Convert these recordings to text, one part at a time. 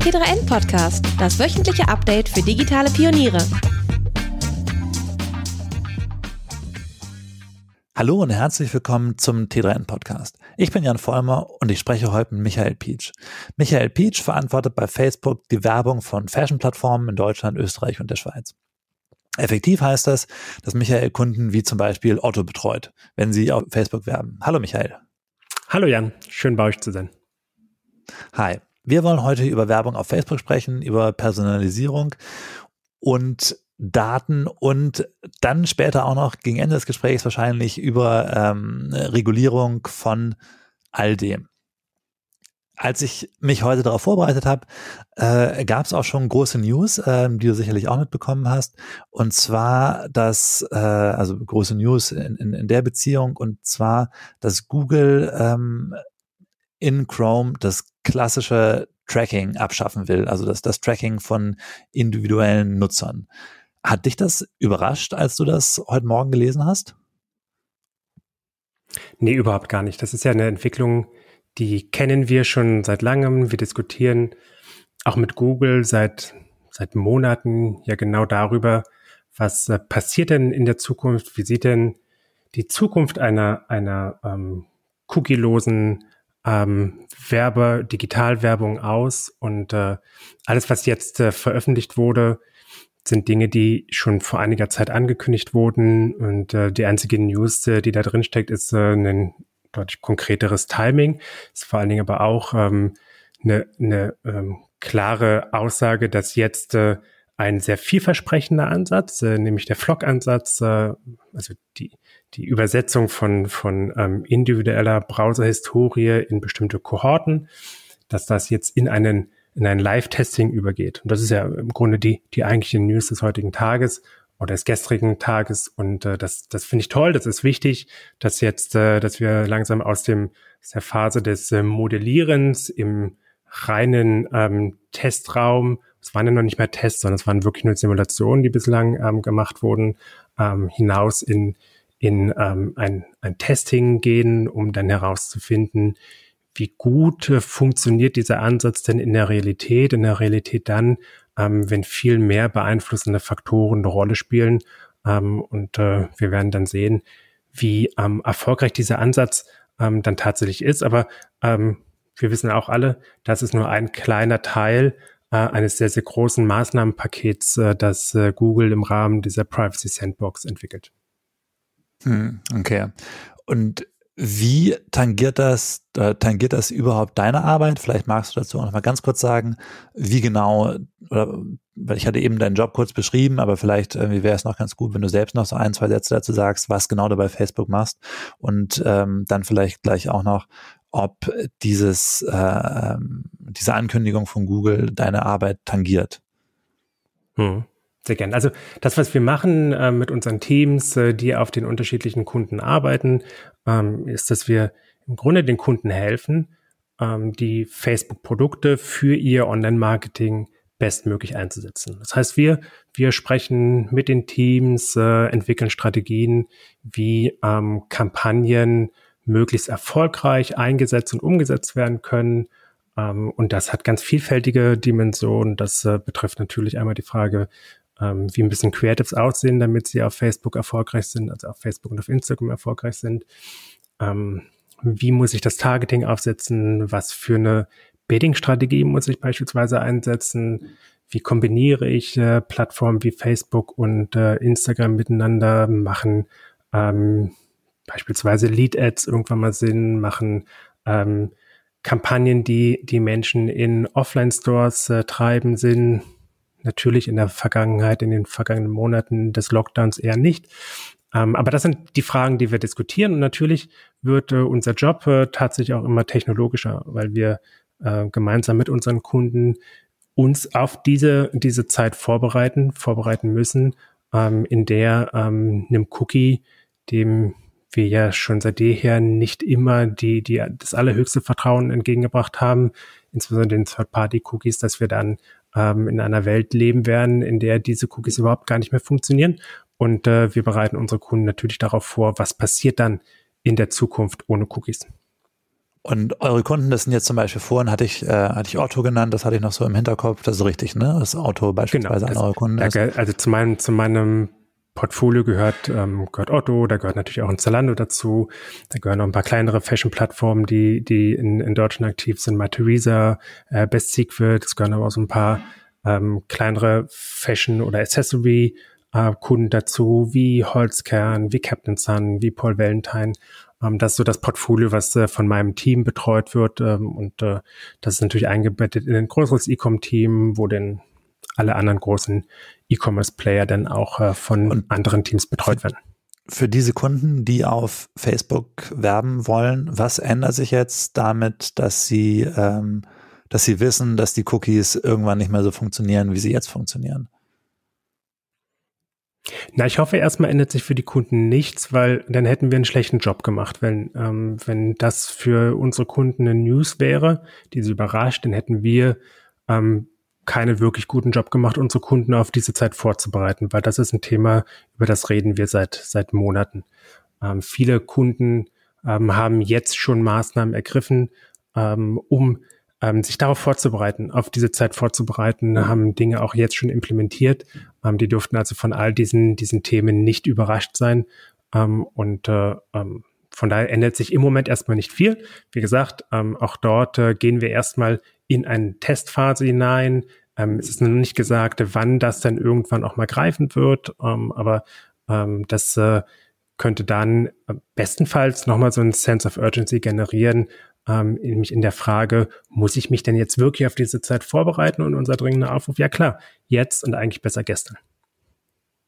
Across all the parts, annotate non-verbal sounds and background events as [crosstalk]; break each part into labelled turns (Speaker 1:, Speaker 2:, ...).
Speaker 1: T3N Podcast, das wöchentliche Update für digitale Pioniere.
Speaker 2: Hallo und herzlich willkommen zum T3N Podcast. Ich bin Jan Vollmer und ich spreche heute mit Michael Pietsch. Michael Pietsch verantwortet bei Facebook die Werbung von Fashion-Plattformen in Deutschland, Österreich und der Schweiz. Effektiv heißt das, dass Michael Kunden wie zum Beispiel Otto betreut, wenn sie auf Facebook werben. Hallo Michael.
Speaker 3: Hallo Jan, schön bei euch zu sein.
Speaker 2: Hi. Wir wollen heute über Werbung auf Facebook sprechen, über Personalisierung und Daten und dann später auch noch gegen Ende des Gesprächs wahrscheinlich über ähm, Regulierung von all dem. Als ich mich heute darauf vorbereitet habe, äh, gab es auch schon große News, äh, die du sicherlich auch mitbekommen hast. Und zwar, dass, äh, also große News in, in, in der Beziehung, und zwar, dass Google ähm, in Chrome das klassische Tracking abschaffen will, also das, das Tracking von individuellen Nutzern. Hat dich das überrascht, als du das heute Morgen gelesen hast?
Speaker 3: Nee, überhaupt gar nicht. Das ist ja eine Entwicklung, die kennen wir schon seit langem. Wir diskutieren auch mit Google seit, seit Monaten ja genau darüber, was äh, passiert denn in der Zukunft? Wie sieht denn die Zukunft einer, einer ähm, cookie-losen ähm, Werbe, Digitalwerbung aus und äh, alles, was jetzt äh, veröffentlicht wurde, sind Dinge, die schon vor einiger Zeit angekündigt wurden und äh, die einzige News, äh, die da drin steckt, ist äh, ein deutlich konkreteres Timing, ist vor allen Dingen aber auch ähm, eine, eine ähm, klare Aussage, dass jetzt äh, ein sehr vielversprechender Ansatz, äh, nämlich der Flock-Ansatz, äh, also die die Übersetzung von, von ähm, individueller Browserhistorie in bestimmte Kohorten, dass das jetzt in einen, in ein Live-Testing übergeht. Und das ist ja im Grunde die, die eigentliche News des heutigen Tages oder des gestrigen Tages. Und äh, das, das finde ich toll, das ist wichtig, dass jetzt, äh, dass wir langsam aus dem aus der Phase des äh, Modellierens im reinen ähm, Testraum, es waren ja noch nicht mehr Tests, sondern es waren wirklich nur Simulationen, die bislang ähm, gemacht wurden, ähm, hinaus in in ähm, ein, ein Testing gehen, um dann herauszufinden, wie gut äh, funktioniert dieser Ansatz denn in der Realität, in der Realität dann, ähm, wenn viel mehr beeinflussende Faktoren eine Rolle spielen. Ähm, und äh, wir werden dann sehen, wie ähm, erfolgreich dieser Ansatz ähm, dann tatsächlich ist. Aber ähm, wir wissen auch alle, das ist nur ein kleiner Teil äh, eines sehr, sehr großen Maßnahmenpakets, äh, das äh, Google im Rahmen dieser Privacy Sandbox entwickelt.
Speaker 2: Hm, okay. Und wie tangiert das, äh, tangiert das überhaupt deine Arbeit? Vielleicht magst du dazu auch noch mal ganz kurz sagen, wie genau, oder, weil ich hatte eben deinen Job kurz beschrieben, aber vielleicht äh, wäre es noch ganz gut, wenn du selbst noch so ein, zwei Sätze dazu sagst, was genau du bei Facebook machst und ähm, dann vielleicht gleich auch noch, ob dieses, äh, diese Ankündigung von Google deine Arbeit tangiert.
Speaker 3: Hm. Sehr gerne. Also das, was wir machen äh, mit unseren Teams, äh, die auf den unterschiedlichen Kunden arbeiten, ähm, ist, dass wir im Grunde den Kunden helfen, ähm, die Facebook-Produkte für ihr Online-Marketing bestmöglich einzusetzen. Das heißt, wir, wir sprechen mit den Teams, äh, entwickeln Strategien, wie ähm, Kampagnen möglichst erfolgreich eingesetzt und umgesetzt werden können. Ähm, und das hat ganz vielfältige Dimensionen. Das äh, betrifft natürlich einmal die Frage, ähm, wie ein bisschen Creatives aussehen, damit sie auf Facebook erfolgreich sind, also auf Facebook und auf Instagram erfolgreich sind. Ähm, wie muss ich das Targeting aufsetzen? Was für eine Bidding-Strategie muss ich beispielsweise einsetzen? Wie kombiniere ich äh, Plattformen wie Facebook und äh, Instagram miteinander? Machen ähm, beispielsweise Lead-Ads irgendwann mal Sinn? Machen ähm, Kampagnen, die die Menschen in Offline-Stores äh, treiben, Sinn? Natürlich in der Vergangenheit, in den vergangenen Monaten des Lockdowns eher nicht. Ähm, aber das sind die Fragen, die wir diskutieren. Und natürlich wird äh, unser Job äh, tatsächlich auch immer technologischer, weil wir äh, gemeinsam mit unseren Kunden uns auf diese, diese Zeit vorbereiten, vorbereiten müssen, ähm, in der ähm, einem Cookie, dem wir ja schon seit jeher nicht immer die, die, das allerhöchste Vertrauen entgegengebracht haben, insbesondere den Third-Party-Cookies, dass wir dann ähm, in einer Welt leben werden, in der diese Cookies überhaupt gar nicht mehr funktionieren. Und äh, wir bereiten unsere Kunden natürlich darauf vor, was passiert dann in der Zukunft ohne Cookies.
Speaker 2: Und eure Kunden, das sind jetzt zum Beispiel vorhin hatte ich, äh, hatte ich Otto genannt, das hatte ich noch so im Hinterkopf, das ist richtig, ne? Das Auto beispielsweise genau,
Speaker 3: das, an eure Kunden ist. Also zu meinem, zu meinem Portfolio gehört, ähm, gehört Otto, da gehört natürlich auch ein Zalando dazu, da gehören noch ein paar kleinere Fashion-Plattformen, die, die in, in Deutschland aktiv sind, My äh, Best Secret, es gehören aber auch so ein paar ähm, kleinere Fashion- oder Accessory-Kunden äh, dazu, wie Holzkern, wie Captain Sun, wie Paul Valentine. Ähm, das ist so das Portfolio, was äh, von meinem Team betreut wird. Ähm, und äh, das ist natürlich eingebettet in ein größeres E-Com-Team, wo denn alle anderen großen E-Commerce-Player dann auch äh, von und anderen Teams betreut werden.
Speaker 2: Für diese Kunden, die auf Facebook werben wollen, was ändert sich jetzt damit, dass sie, ähm, dass sie wissen, dass die Cookies irgendwann nicht mehr so funktionieren, wie sie jetzt funktionieren?
Speaker 3: Na, ich hoffe, erstmal ändert sich für die Kunden nichts, weil dann hätten wir einen schlechten Job gemacht. Wenn, ähm, wenn das für unsere Kunden eine News wäre, die sie überrascht, dann hätten wir ähm, keinen wirklich guten Job gemacht, unsere Kunden auf diese Zeit vorzubereiten, weil das ist ein Thema, über das reden wir seit, seit Monaten. Ähm, viele Kunden ähm, haben jetzt schon Maßnahmen ergriffen, ähm, um ähm, sich darauf vorzubereiten, auf diese Zeit vorzubereiten, haben Dinge auch jetzt schon implementiert. Ähm, die durften also von all diesen, diesen Themen nicht überrascht sein. Ähm, und äh, von daher ändert sich im Moment erstmal nicht viel. Wie gesagt, auch dort äh, gehen wir erstmal in eine Testphase hinein. Ähm, es ist noch nicht gesagt, wann das dann irgendwann auch mal greifen wird, ähm, aber ähm, das äh, könnte dann äh, bestenfalls nochmal so ein Sense of Urgency generieren, ähm, nämlich in der Frage, muss ich mich denn jetzt wirklich auf diese Zeit vorbereiten und unser dringender Aufruf? Ja klar, jetzt und eigentlich besser gestern.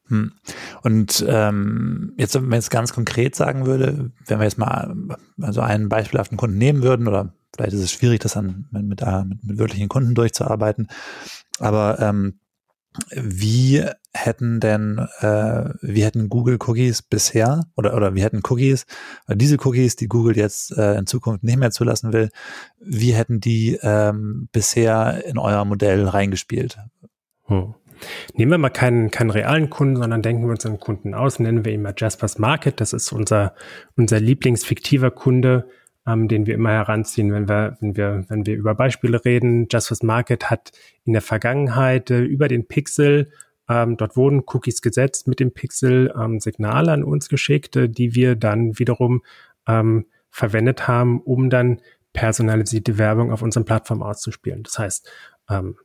Speaker 2: Hm. Und ähm, jetzt, wenn man jetzt ganz konkret sagen würde, wenn wir jetzt mal also einen beispielhaften Kunden nehmen würden, oder vielleicht ist es schwierig, das dann mit, mit, mit, mit wirklichen Kunden durchzuarbeiten, aber ähm, wie hätten denn, äh, wie hätten Google Cookies bisher oder, oder wie hätten Cookies, diese Cookies, die Google jetzt äh, in Zukunft nicht mehr zulassen will, wie hätten die ähm, bisher in euer Modell reingespielt?
Speaker 3: Hm. Nehmen wir mal keinen, keinen realen Kunden, sondern denken wir uns einen Kunden aus, nennen wir ihn mal Jaspers Market. Das ist unser, unser Lieblingsfiktiver Kunde, ähm, den wir immer heranziehen, wenn wir, wenn wir, wenn wir über Beispiele reden. Just Market hat in der Vergangenheit äh, über den Pixel ähm, dort wurden Cookies gesetzt mit dem Pixel ähm, Signale an uns geschickt, äh, die wir dann wiederum ähm, verwendet haben, um dann personalisierte Werbung auf unserer Plattform auszuspielen. Das heißt, ähm,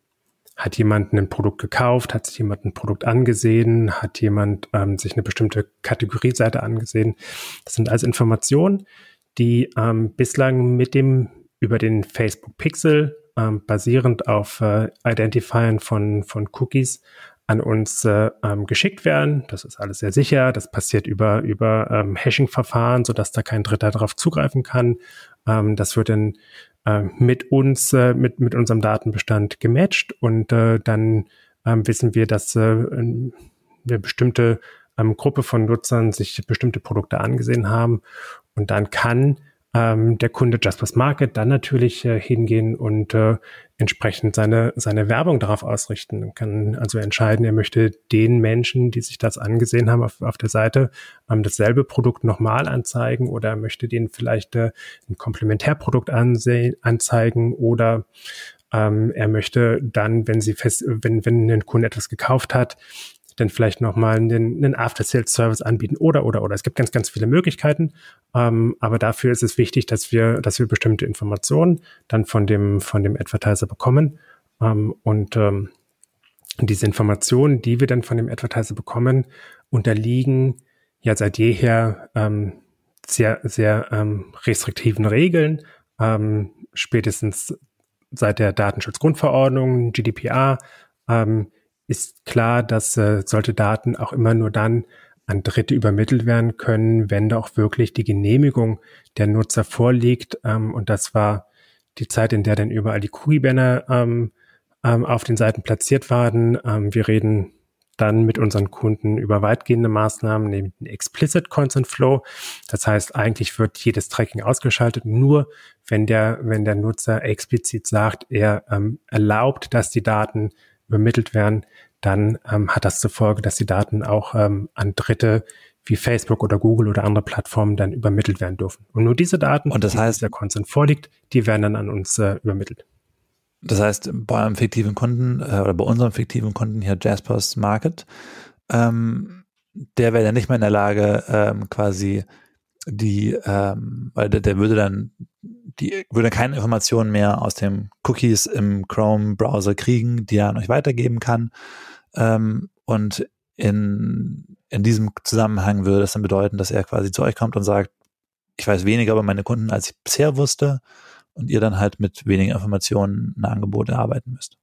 Speaker 3: hat jemand ein Produkt gekauft, hat sich jemand ein Produkt angesehen, hat jemand ähm, sich eine bestimmte Kategorieseite angesehen. Das sind also Informationen, die ähm, bislang mit dem über den Facebook Pixel ähm, basierend auf äh, Identifiern von, von Cookies an uns äh, ähm, geschickt werden. Das ist alles sehr sicher. Das passiert über, über ähm, Hashing-Verfahren, sodass da kein Dritter darauf zugreifen kann. Ähm, das wird dann äh, mit uns, äh, mit, mit unserem Datenbestand gematcht und äh, dann ähm, wissen wir, dass äh, eine bestimmte ähm, Gruppe von Nutzern sich bestimmte Produkte angesehen haben und dann kann ähm, der Kunde Jaspers Market dann natürlich äh, hingehen und äh, entsprechend seine, seine Werbung darauf ausrichten. Man kann also entscheiden, er möchte den Menschen, die sich das angesehen haben auf, auf der Seite, ähm, dasselbe Produkt nochmal anzeigen oder er möchte denen vielleicht äh, ein Komplementärprodukt anzeigen oder ähm, er möchte dann, wenn sie fest, wenn, wenn ein Kunde etwas gekauft hat, dann vielleicht nochmal einen, einen After-Sales-Service anbieten oder, oder, oder. Es gibt ganz, ganz viele Möglichkeiten. Ähm, aber dafür ist es wichtig, dass wir, dass wir bestimmte Informationen dann von dem, von dem Advertiser bekommen. Ähm, und ähm, diese Informationen, die wir dann von dem Advertiser bekommen, unterliegen ja seit jeher ähm, sehr, sehr ähm, restriktiven Regeln. Ähm, spätestens seit der Datenschutzgrundverordnung, GDPR, ähm, ist klar, dass äh, solche Daten auch immer nur dann an Dritte übermittelt werden können, wenn da auch wirklich die Genehmigung der Nutzer vorliegt. Ähm, und das war die Zeit, in der dann überall die Cookie-Banner ähm, ähm, auf den Seiten platziert waren. Ähm, wir reden dann mit unseren Kunden über weitgehende Maßnahmen, nämlich den Explicit Consent Flow. Das heißt, eigentlich wird jedes Tracking ausgeschaltet, nur wenn der, wenn der Nutzer explizit sagt, er ähm, erlaubt, dass die Daten übermittelt werden, dann ähm, hat das zur Folge, dass die Daten auch ähm, an Dritte wie Facebook oder Google oder andere Plattformen dann übermittelt werden dürfen. Und nur diese Daten,
Speaker 2: und das
Speaker 3: die
Speaker 2: heißt,
Speaker 3: der Consent vorliegt, die werden dann an uns äh, übermittelt.
Speaker 2: Das heißt, bei einem fiktiven Kunden äh, oder bei unserem fiktiven Kunden hier Jaspers Market, ähm, der wäre dann nicht mehr in der Lage, ähm, quasi die, ähm, weil der, der würde dann die würde keine Informationen mehr aus den Cookies im Chrome-Browser kriegen, die er an euch weitergeben kann. Ähm, und in, in diesem Zusammenhang würde das dann bedeuten, dass er quasi zu euch kommt und sagt, ich weiß weniger über meine Kunden, als ich bisher wusste, und ihr dann halt mit weniger Informationen ein Angebot erarbeiten müsst.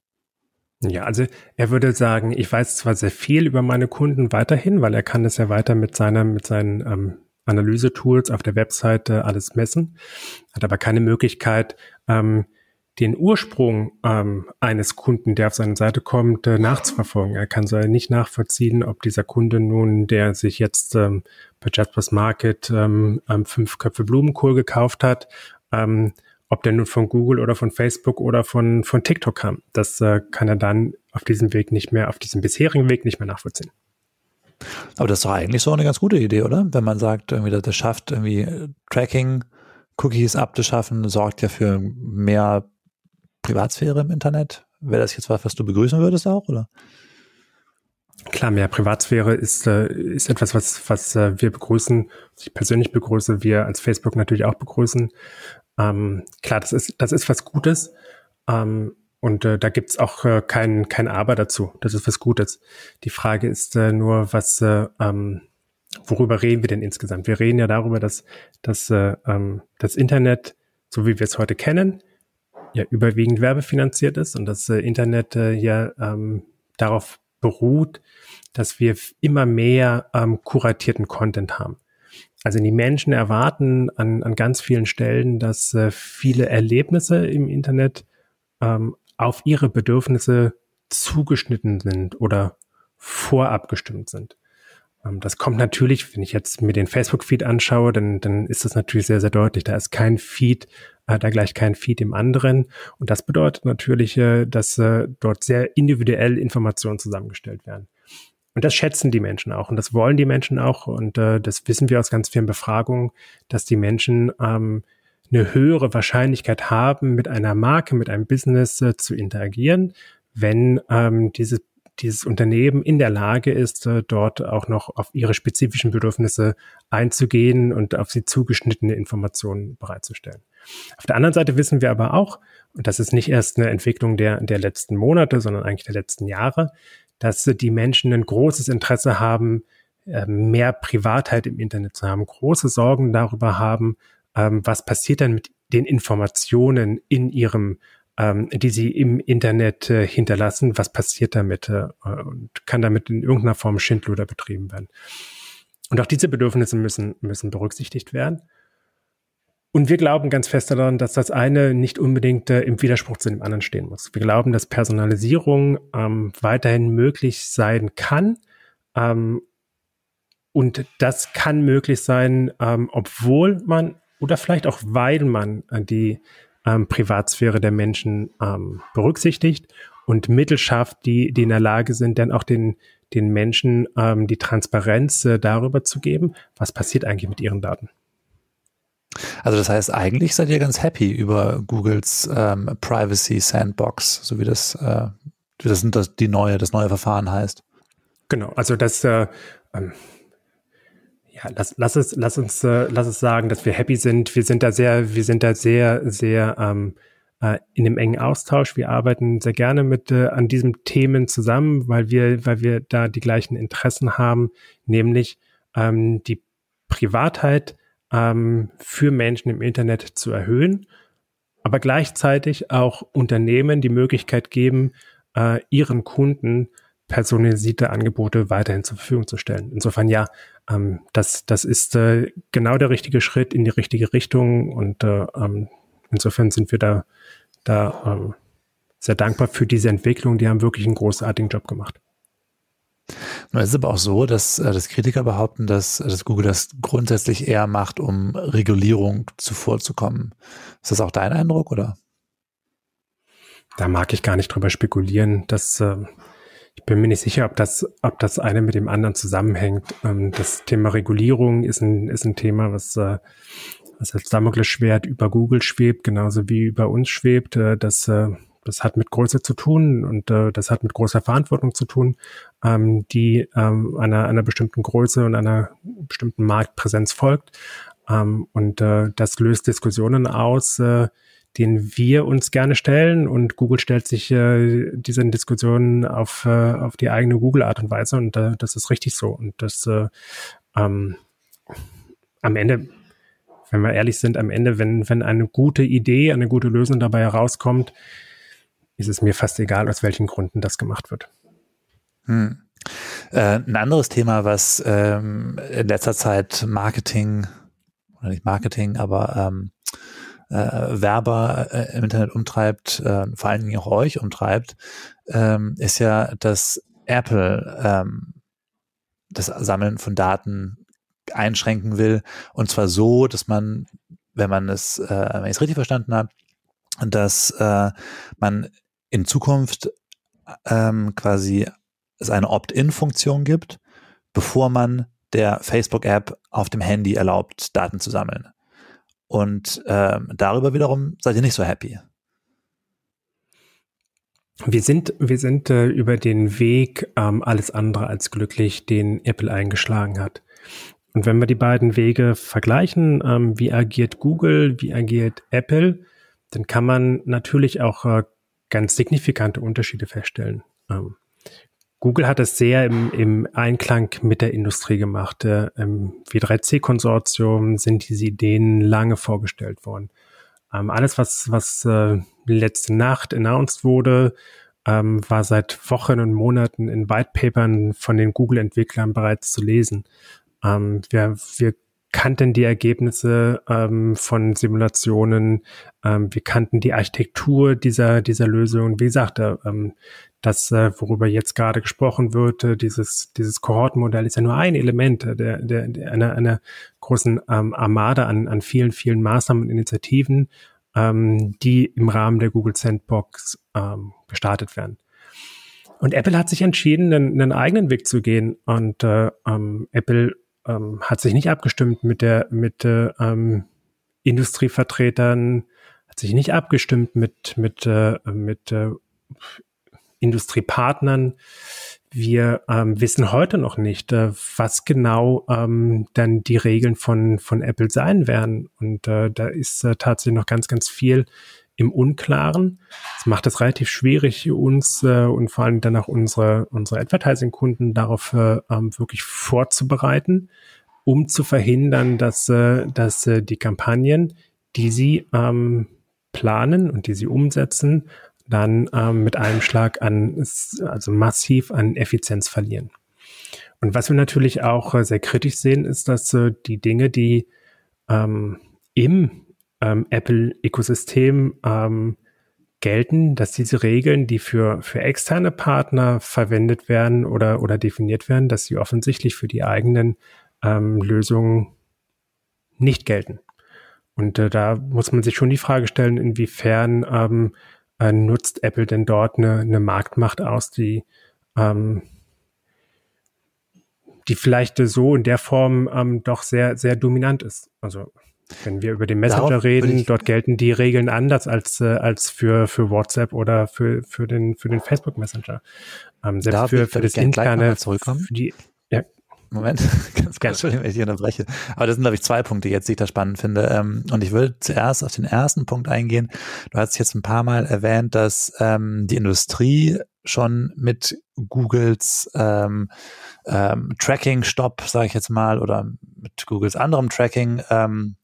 Speaker 3: Ja, also er würde sagen, ich weiß zwar sehr viel über meine Kunden weiterhin, weil er kann es ja weiter mit seiner, mit seinen ähm, Analyse-Tools auf der Webseite alles messen, hat aber keine Möglichkeit, ähm, den Ursprung ähm, eines Kunden, der auf seine Seite kommt, äh, nachzuverfolgen. Er kann so nicht nachvollziehen, ob dieser Kunde nun, der sich jetzt ähm, bei Jaspers Market ähm, fünf Köpfe Blumenkohl gekauft hat, ähm, ob der nun von Google oder von Facebook oder von, von TikTok kam. Das äh, kann er dann auf diesem Weg nicht mehr, auf diesem bisherigen Weg nicht mehr nachvollziehen.
Speaker 2: Aber das ist doch eigentlich so eine ganz gute Idee, oder? Wenn man sagt, irgendwie, das schafft irgendwie äh, Tracking, Cookies abzuschaffen, sorgt ja für mehr Privatsphäre im Internet. Wäre das jetzt was, was du begrüßen würdest auch, oder?
Speaker 3: Klar, mehr Privatsphäre ist, äh, ist etwas, was, was äh, wir begrüßen, was ich persönlich begrüße, wir als Facebook natürlich auch begrüßen. Ähm, klar, das ist, das ist was Gutes. Ähm, und äh, da gibt's auch äh, kein, kein Aber dazu. Das ist was Gutes. Die Frage ist äh, nur, was, äh, ähm, worüber reden wir denn insgesamt? Wir reden ja darüber, dass, dass äh, ähm, das Internet, so wie wir es heute kennen, ja überwiegend werbefinanziert ist und das äh, Internet äh, ja ähm, darauf beruht, dass wir immer mehr ähm, kuratierten Content haben. Also die Menschen erwarten an, an ganz vielen Stellen, dass äh, viele Erlebnisse im Internet ähm, auf ihre Bedürfnisse zugeschnitten sind oder vorabgestimmt sind. Ähm, das kommt natürlich, wenn ich jetzt mir den Facebook-Feed anschaue, dann, dann ist das natürlich sehr, sehr deutlich. Da ist kein Feed, äh, da gleich kein Feed im anderen. Und das bedeutet natürlich, äh, dass äh, dort sehr individuell Informationen zusammengestellt werden. Und das schätzen die Menschen auch und das wollen die Menschen auch. Und das wissen wir aus ganz vielen Befragungen, dass die Menschen ähm, eine höhere Wahrscheinlichkeit haben, mit einer Marke, mit einem Business äh, zu interagieren, wenn ähm, diese, dieses Unternehmen in der Lage ist, äh, dort auch noch auf ihre spezifischen Bedürfnisse einzugehen und auf sie zugeschnittene Informationen bereitzustellen. Auf der anderen Seite wissen wir aber auch, und das ist nicht erst eine Entwicklung der, der letzten Monate, sondern eigentlich der letzten Jahre, dass die Menschen ein großes Interesse haben, äh, mehr Privatheit im Internet zu haben, große Sorgen darüber haben, ähm, was passiert dann mit den Informationen in ihrem, ähm, die sie im Internet äh, hinterlassen, was passiert damit äh, und kann damit in irgendeiner Form Schindluder betrieben werden. Und auch diese Bedürfnisse müssen, müssen berücksichtigt werden. Und wir glauben ganz fest daran, dass das eine nicht unbedingt äh, im Widerspruch zu dem anderen stehen muss. Wir glauben, dass Personalisierung ähm, weiterhin möglich sein kann. Ähm, und das kann möglich sein, ähm, obwohl man oder vielleicht auch weil man äh, die ähm, Privatsphäre der Menschen ähm, berücksichtigt und Mittel schafft, die, die in der Lage sind, dann auch den, den Menschen ähm, die Transparenz äh, darüber zu geben, was passiert eigentlich mit ihren Daten.
Speaker 2: Also das heißt, eigentlich seid ihr ganz happy über Googles ähm, Privacy Sandbox, so wie das, äh, das sind das die neue, das neue Verfahren heißt.
Speaker 3: Genau, also das äh, ähm, ja, lass, lass es, lass uns, äh, lass es sagen, dass wir happy sind. Wir sind da sehr, wir sind da sehr, sehr ähm, äh, in einem engen Austausch. Wir arbeiten sehr gerne mit äh, an diesen Themen zusammen, weil wir, weil wir da die gleichen Interessen haben, nämlich ähm, die Privatheit ähm, für Menschen im Internet zu erhöhen, aber gleichzeitig auch Unternehmen die Möglichkeit geben, äh, ihren Kunden personalisierte Angebote weiterhin zur Verfügung zu stellen. Insofern ja, ähm, das, das ist äh, genau der richtige Schritt in die richtige Richtung und äh, ähm, insofern sind wir da, da ähm, sehr dankbar für diese Entwicklung. Die haben wirklich einen großartigen Job gemacht.
Speaker 2: Es ist aber auch so, dass, äh, dass Kritiker behaupten, dass, dass Google das grundsätzlich eher macht, um Regulierung zuvorzukommen. Ist das auch dein Eindruck oder?
Speaker 3: Da mag ich gar nicht drüber spekulieren. dass äh, Ich bin mir nicht sicher, ob das, ob das eine mit dem anderen zusammenhängt. Ähm, das Thema Regulierung ist ein, ist ein Thema, was, äh, was als Damoklesschwert über Google schwebt, genauso wie über uns schwebt. Äh, das, äh, das hat mit Größe zu tun und das hat mit großer Verantwortung zu tun, ähm, die ähm, einer, einer bestimmten Größe und einer bestimmten Marktpräsenz folgt. und das löst Diskussionen aus, den wir uns gerne stellen und Google stellt sich äh, diesen Diskussionen auf, äh, auf die eigene Google-Art und Weise und äh, das ist richtig so. Und das äh, ähm, am Ende, wenn wir ehrlich sind, am Ende, wenn, wenn eine gute Idee, eine gute Lösung dabei herauskommt, ist es mir fast egal, aus welchen Gründen das gemacht wird.
Speaker 2: Hm. Äh, ein anderes Thema, was ähm, in letzter Zeit Marketing, oder nicht Marketing, aber ähm, äh, Werber äh, im Internet umtreibt, äh, vor allen Dingen auch euch umtreibt, ähm, ist ja, dass Apple ähm, das Sammeln von Daten einschränken will. Und zwar so, dass man, wenn man es, äh, wenn ich es richtig verstanden habe, dass äh, man in Zukunft ähm, quasi es eine Opt-in-Funktion gibt, bevor man der Facebook-App auf dem Handy erlaubt, Daten zu sammeln. Und ähm, darüber wiederum seid ihr nicht so happy.
Speaker 3: Wir sind, wir sind äh, über den Weg ähm, alles andere als glücklich, den Apple eingeschlagen hat. Und wenn wir die beiden Wege vergleichen, ähm, wie agiert Google, wie agiert Apple, dann kann man natürlich auch äh, ganz signifikante Unterschiede feststellen. Ähm, Google hat es sehr im, im Einklang mit der Industrie gemacht. Im W3C-Konsortium sind diese Ideen lange vorgestellt worden. Ähm, alles, was, was äh, letzte Nacht announced wurde, ähm, war seit Wochen und Monaten in Whitepapern von den Google-Entwicklern bereits zu lesen. Ähm, wir, wir kannten die Ergebnisse ähm, von Simulationen, ähm, wir kannten die Architektur dieser, dieser Lösung. Wie gesagt, ähm, das, äh, worüber jetzt gerade gesprochen wird, äh, dieses, dieses Kohortenmodell ist ja nur ein Element äh, der, der, der einer, einer großen ähm, Armada an, an vielen, vielen Maßnahmen und Initiativen, ähm, die im Rahmen der Google Sandbox ähm, gestartet werden. Und Apple hat sich entschieden, einen, einen eigenen Weg zu gehen. Und äh, ähm, Apple ähm, hat sich nicht abgestimmt mit der mit äh, ähm, Industrievertretern, hat sich nicht abgestimmt mit mit äh, mit äh, Industriepartnern. Wir ähm, wissen heute noch nicht, äh, was genau ähm, dann die Regeln von, von Apple sein werden. Und äh, da ist äh, tatsächlich noch ganz, ganz viel im Unklaren. Das macht es relativ schwierig, uns äh, und vor allem dann auch unsere, unsere Advertising-Kunden darauf äh, ähm, wirklich vorzubereiten, um zu verhindern, dass, äh, dass äh, die Kampagnen, die sie ähm, planen und die sie umsetzen, dann ähm, mit einem Schlag an, also massiv an Effizienz verlieren. Und was wir natürlich auch äh, sehr kritisch sehen, ist, dass äh, die Dinge, die ähm, im ähm, Apple-Ökosystem ähm, gelten, dass diese Regeln, die für, für externe Partner verwendet werden oder, oder definiert werden, dass sie offensichtlich für die eigenen ähm, Lösungen nicht gelten. Und äh, da muss man sich schon die Frage stellen, inwiefern ähm, äh, nutzt Apple denn dort eine, eine Marktmacht aus, die, ähm, die vielleicht so in der Form ähm, doch sehr, sehr dominant ist. Also wenn wir über den Messenger Darauf reden, dort gelten die Regeln anders als, äh, als für, für WhatsApp oder für, für den, für den Facebook Messenger.
Speaker 2: Ähm, selbst für, für das interne, für die, Moment, [laughs] ganz kurz, Entschuldigung, wenn ich dich unterbreche. Aber das sind, glaube ich, zwei Punkte jetzt, die ich da spannend finde. Ähm, und ich würde zuerst auf den ersten Punkt eingehen. Du hast jetzt ein paar Mal erwähnt, dass ähm, die Industrie schon mit Googles ähm, ähm, Tracking-Stop, sage ich jetzt mal, oder mit Googles anderem Tracking ähm,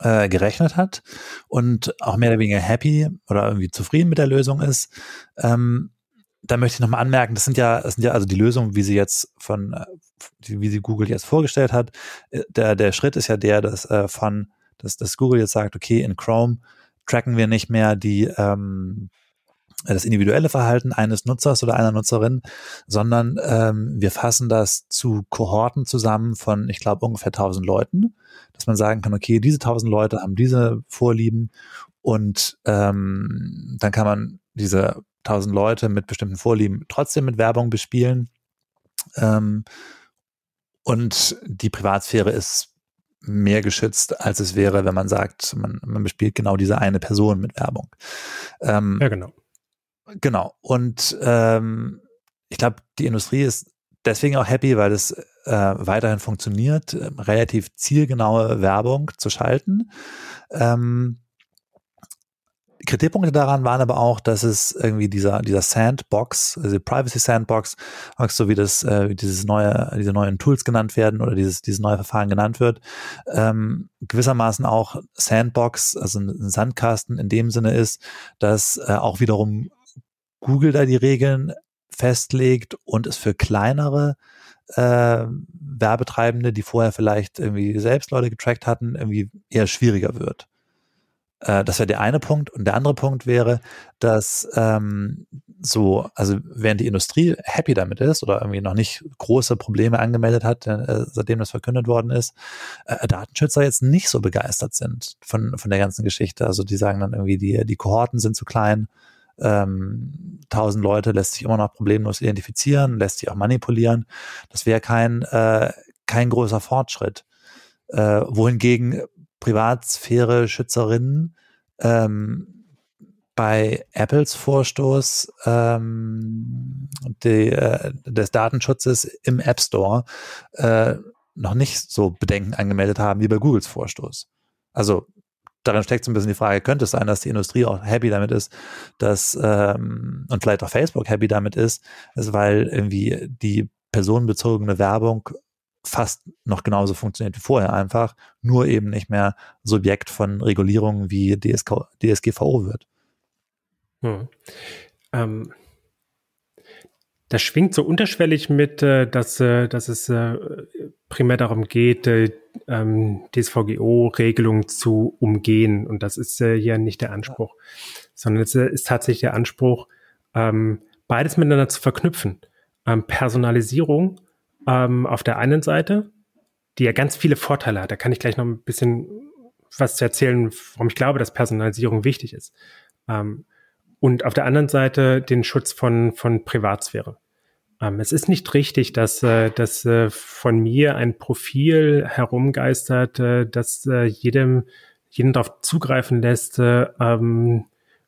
Speaker 2: äh, gerechnet hat und auch mehr oder weniger happy oder irgendwie zufrieden mit der Lösung ist. Ähm, da möchte ich nochmal anmerken, das sind ja, das sind ja also die Lösungen, wie sie jetzt von, äh, wie sie Google jetzt vorgestellt hat. Äh, der, der Schritt ist ja der, dass äh, von, dass, dass Google jetzt sagt, okay, in Chrome tracken wir nicht mehr die, ähm, das individuelle Verhalten eines Nutzers oder einer Nutzerin, sondern ähm, wir fassen das zu Kohorten zusammen von, ich glaube, ungefähr 1000 Leuten, dass man sagen kann, okay, diese 1000 Leute haben diese Vorlieben und ähm, dann kann man diese tausend Leute mit bestimmten Vorlieben trotzdem mit Werbung bespielen. Ähm, und die Privatsphäre ist mehr geschützt, als es wäre, wenn man sagt, man, man bespielt genau diese eine Person mit Werbung.
Speaker 3: Ähm, ja, genau.
Speaker 2: Genau. Und ähm, ich glaube, die Industrie ist deswegen auch happy, weil es äh, weiterhin funktioniert, äh, relativ zielgenaue Werbung zu schalten. Ähm, Kritikpunkte daran waren aber auch, dass es irgendwie dieser, dieser Sandbox, also die Privacy Sandbox, so wie das, äh, dieses neue, diese neuen Tools genannt werden oder dieses, dieses neue Verfahren genannt wird, ähm, gewissermaßen auch Sandbox, also ein Sandkasten in dem Sinne ist, dass äh, auch wiederum Google da die Regeln festlegt und es für kleinere äh, Werbetreibende, die vorher vielleicht irgendwie selbst Leute getrackt hatten, irgendwie eher schwieriger wird. Äh, das wäre der eine Punkt. Und der andere Punkt wäre, dass ähm, so, also während die Industrie happy damit ist oder irgendwie noch nicht große Probleme angemeldet hat, äh, seitdem das verkündet worden ist, äh, Datenschützer jetzt nicht so begeistert sind von, von der ganzen Geschichte. Also die sagen dann irgendwie, die, die Kohorten sind zu klein, ähm, 1000 Leute lässt sich immer noch problemlos identifizieren, lässt sich auch manipulieren. Das wäre kein, äh, kein großer Fortschritt. Äh, wohingegen Privatsphäre-Schützerinnen ähm, bei Apples Vorstoß ähm, die, äh, des Datenschutzes im App Store äh, noch nicht so Bedenken angemeldet haben wie bei Googles Vorstoß. Also darin steckt so ein bisschen die Frage, könnte es sein, dass die Industrie auch happy damit ist, dass ähm, und vielleicht auch Facebook happy damit ist, ist weil irgendwie die personenbezogene Werbung fast noch genauso funktioniert wie vorher einfach, nur eben nicht mehr Subjekt von Regulierungen wie DSK, DSGVO wird.
Speaker 3: Hm. Ähm, das schwingt so unterschwellig mit, äh, dass, äh, dass es äh, primär darum geht, ähm, DSVGO-Regelungen zu umgehen. Und das ist hier nicht der Anspruch, sondern es ist tatsächlich der Anspruch, ähm, beides miteinander zu verknüpfen. Personalisierung ähm, auf der einen Seite, die ja ganz viele Vorteile hat. Da kann ich gleich noch ein bisschen was zu erzählen, warum ich glaube, dass Personalisierung wichtig ist. Ähm, und auf der anderen Seite den Schutz von, von Privatsphäre. Ähm, es ist nicht richtig, dass, äh, dass äh, von mir ein Profil herumgeistert, äh, das äh, jedem, jeden darauf zugreifen lässt, äh, ähm,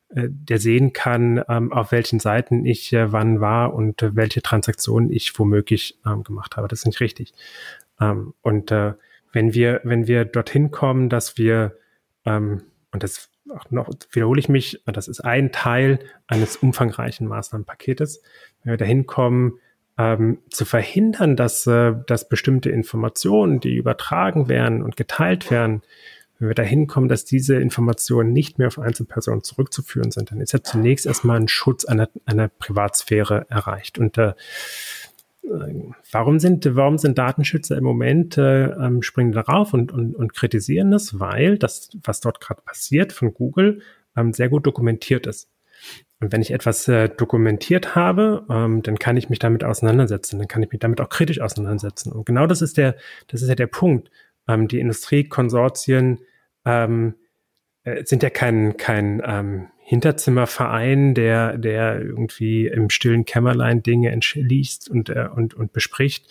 Speaker 3: äh, der sehen kann, ähm, auf welchen Seiten ich wann war und welche Transaktionen ich womöglich gemacht habe. Das ist nicht richtig. Und wenn wir, wenn wir dorthin kommen, dass wir, und das auch noch wiederhole ich mich, das ist ein Teil eines umfangreichen Maßnahmenpaketes, wenn wir dahin kommen, ähm, zu verhindern, dass, äh, dass bestimmte Informationen, die übertragen werden und geteilt werden, wenn wir dahin kommen, dass diese Informationen nicht mehr auf Einzelpersonen zurückzuführen sind, dann ist ja zunächst erstmal ein Schutz einer, einer Privatsphäre erreicht. Und äh, warum sind, warum sind Datenschützer im Moment äh, ähm, springen darauf und, und, und kritisieren das? Weil das, was dort gerade passiert von Google, ähm, sehr gut dokumentiert ist. Und wenn ich etwas äh, dokumentiert habe, ähm, dann kann ich mich damit auseinandersetzen, dann kann ich mich damit auch kritisch auseinandersetzen. Und genau das ist der, das ist ja der Punkt. Ähm, die Industriekonsortien ähm, äh, sind ja kein, kein ähm, Hinterzimmerverein, der, der irgendwie im stillen Kämmerlein Dinge entschließt und, äh, und, und bespricht,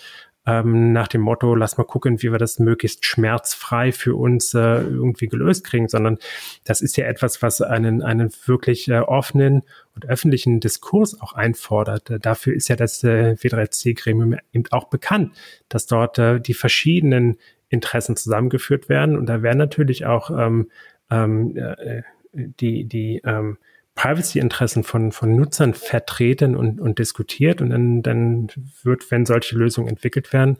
Speaker 3: ähm, nach dem Motto, lass mal gucken, wie wir das möglichst schmerzfrei für uns äh, irgendwie gelöst kriegen, sondern das ist ja etwas, was einen, einen wirklich äh, offenen und öffentlichen Diskurs auch einfordert. Äh, dafür ist ja das äh, W3C-Gremium eben auch bekannt, dass dort äh, die verschiedenen Interessen zusammengeführt werden. Und da werden natürlich auch ähm, ähm, äh, die, die ähm, Privacy-Interessen von, von Nutzern vertreten und, und diskutiert. Und dann, dann wird, wenn solche Lösungen entwickelt werden,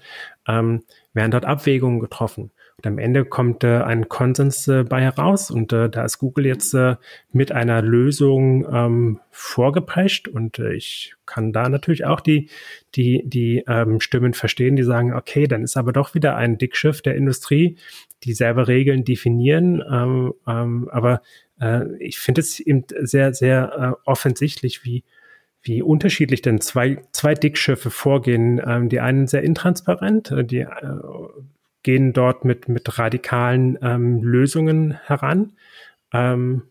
Speaker 3: ähm, werden dort Abwägungen getroffen. Und am Ende kommt äh, ein Konsens äh, bei heraus und äh, da ist Google jetzt äh, mit einer Lösung ähm, vorgeprescht und äh, ich kann da natürlich auch die, die, die ähm, Stimmen verstehen, die sagen, okay, dann ist aber doch wieder ein Dickschiff der Industrie, die selber Regeln definieren, ähm, ähm, aber äh, ich finde es eben sehr, sehr äh, offensichtlich, wie wie unterschiedlich denn zwei, zwei Dickschiffe vorgehen. Ähm, die einen sehr intransparent, äh, die äh, gehen dort mit, mit radikalen ähm, Lösungen heran. Ähm,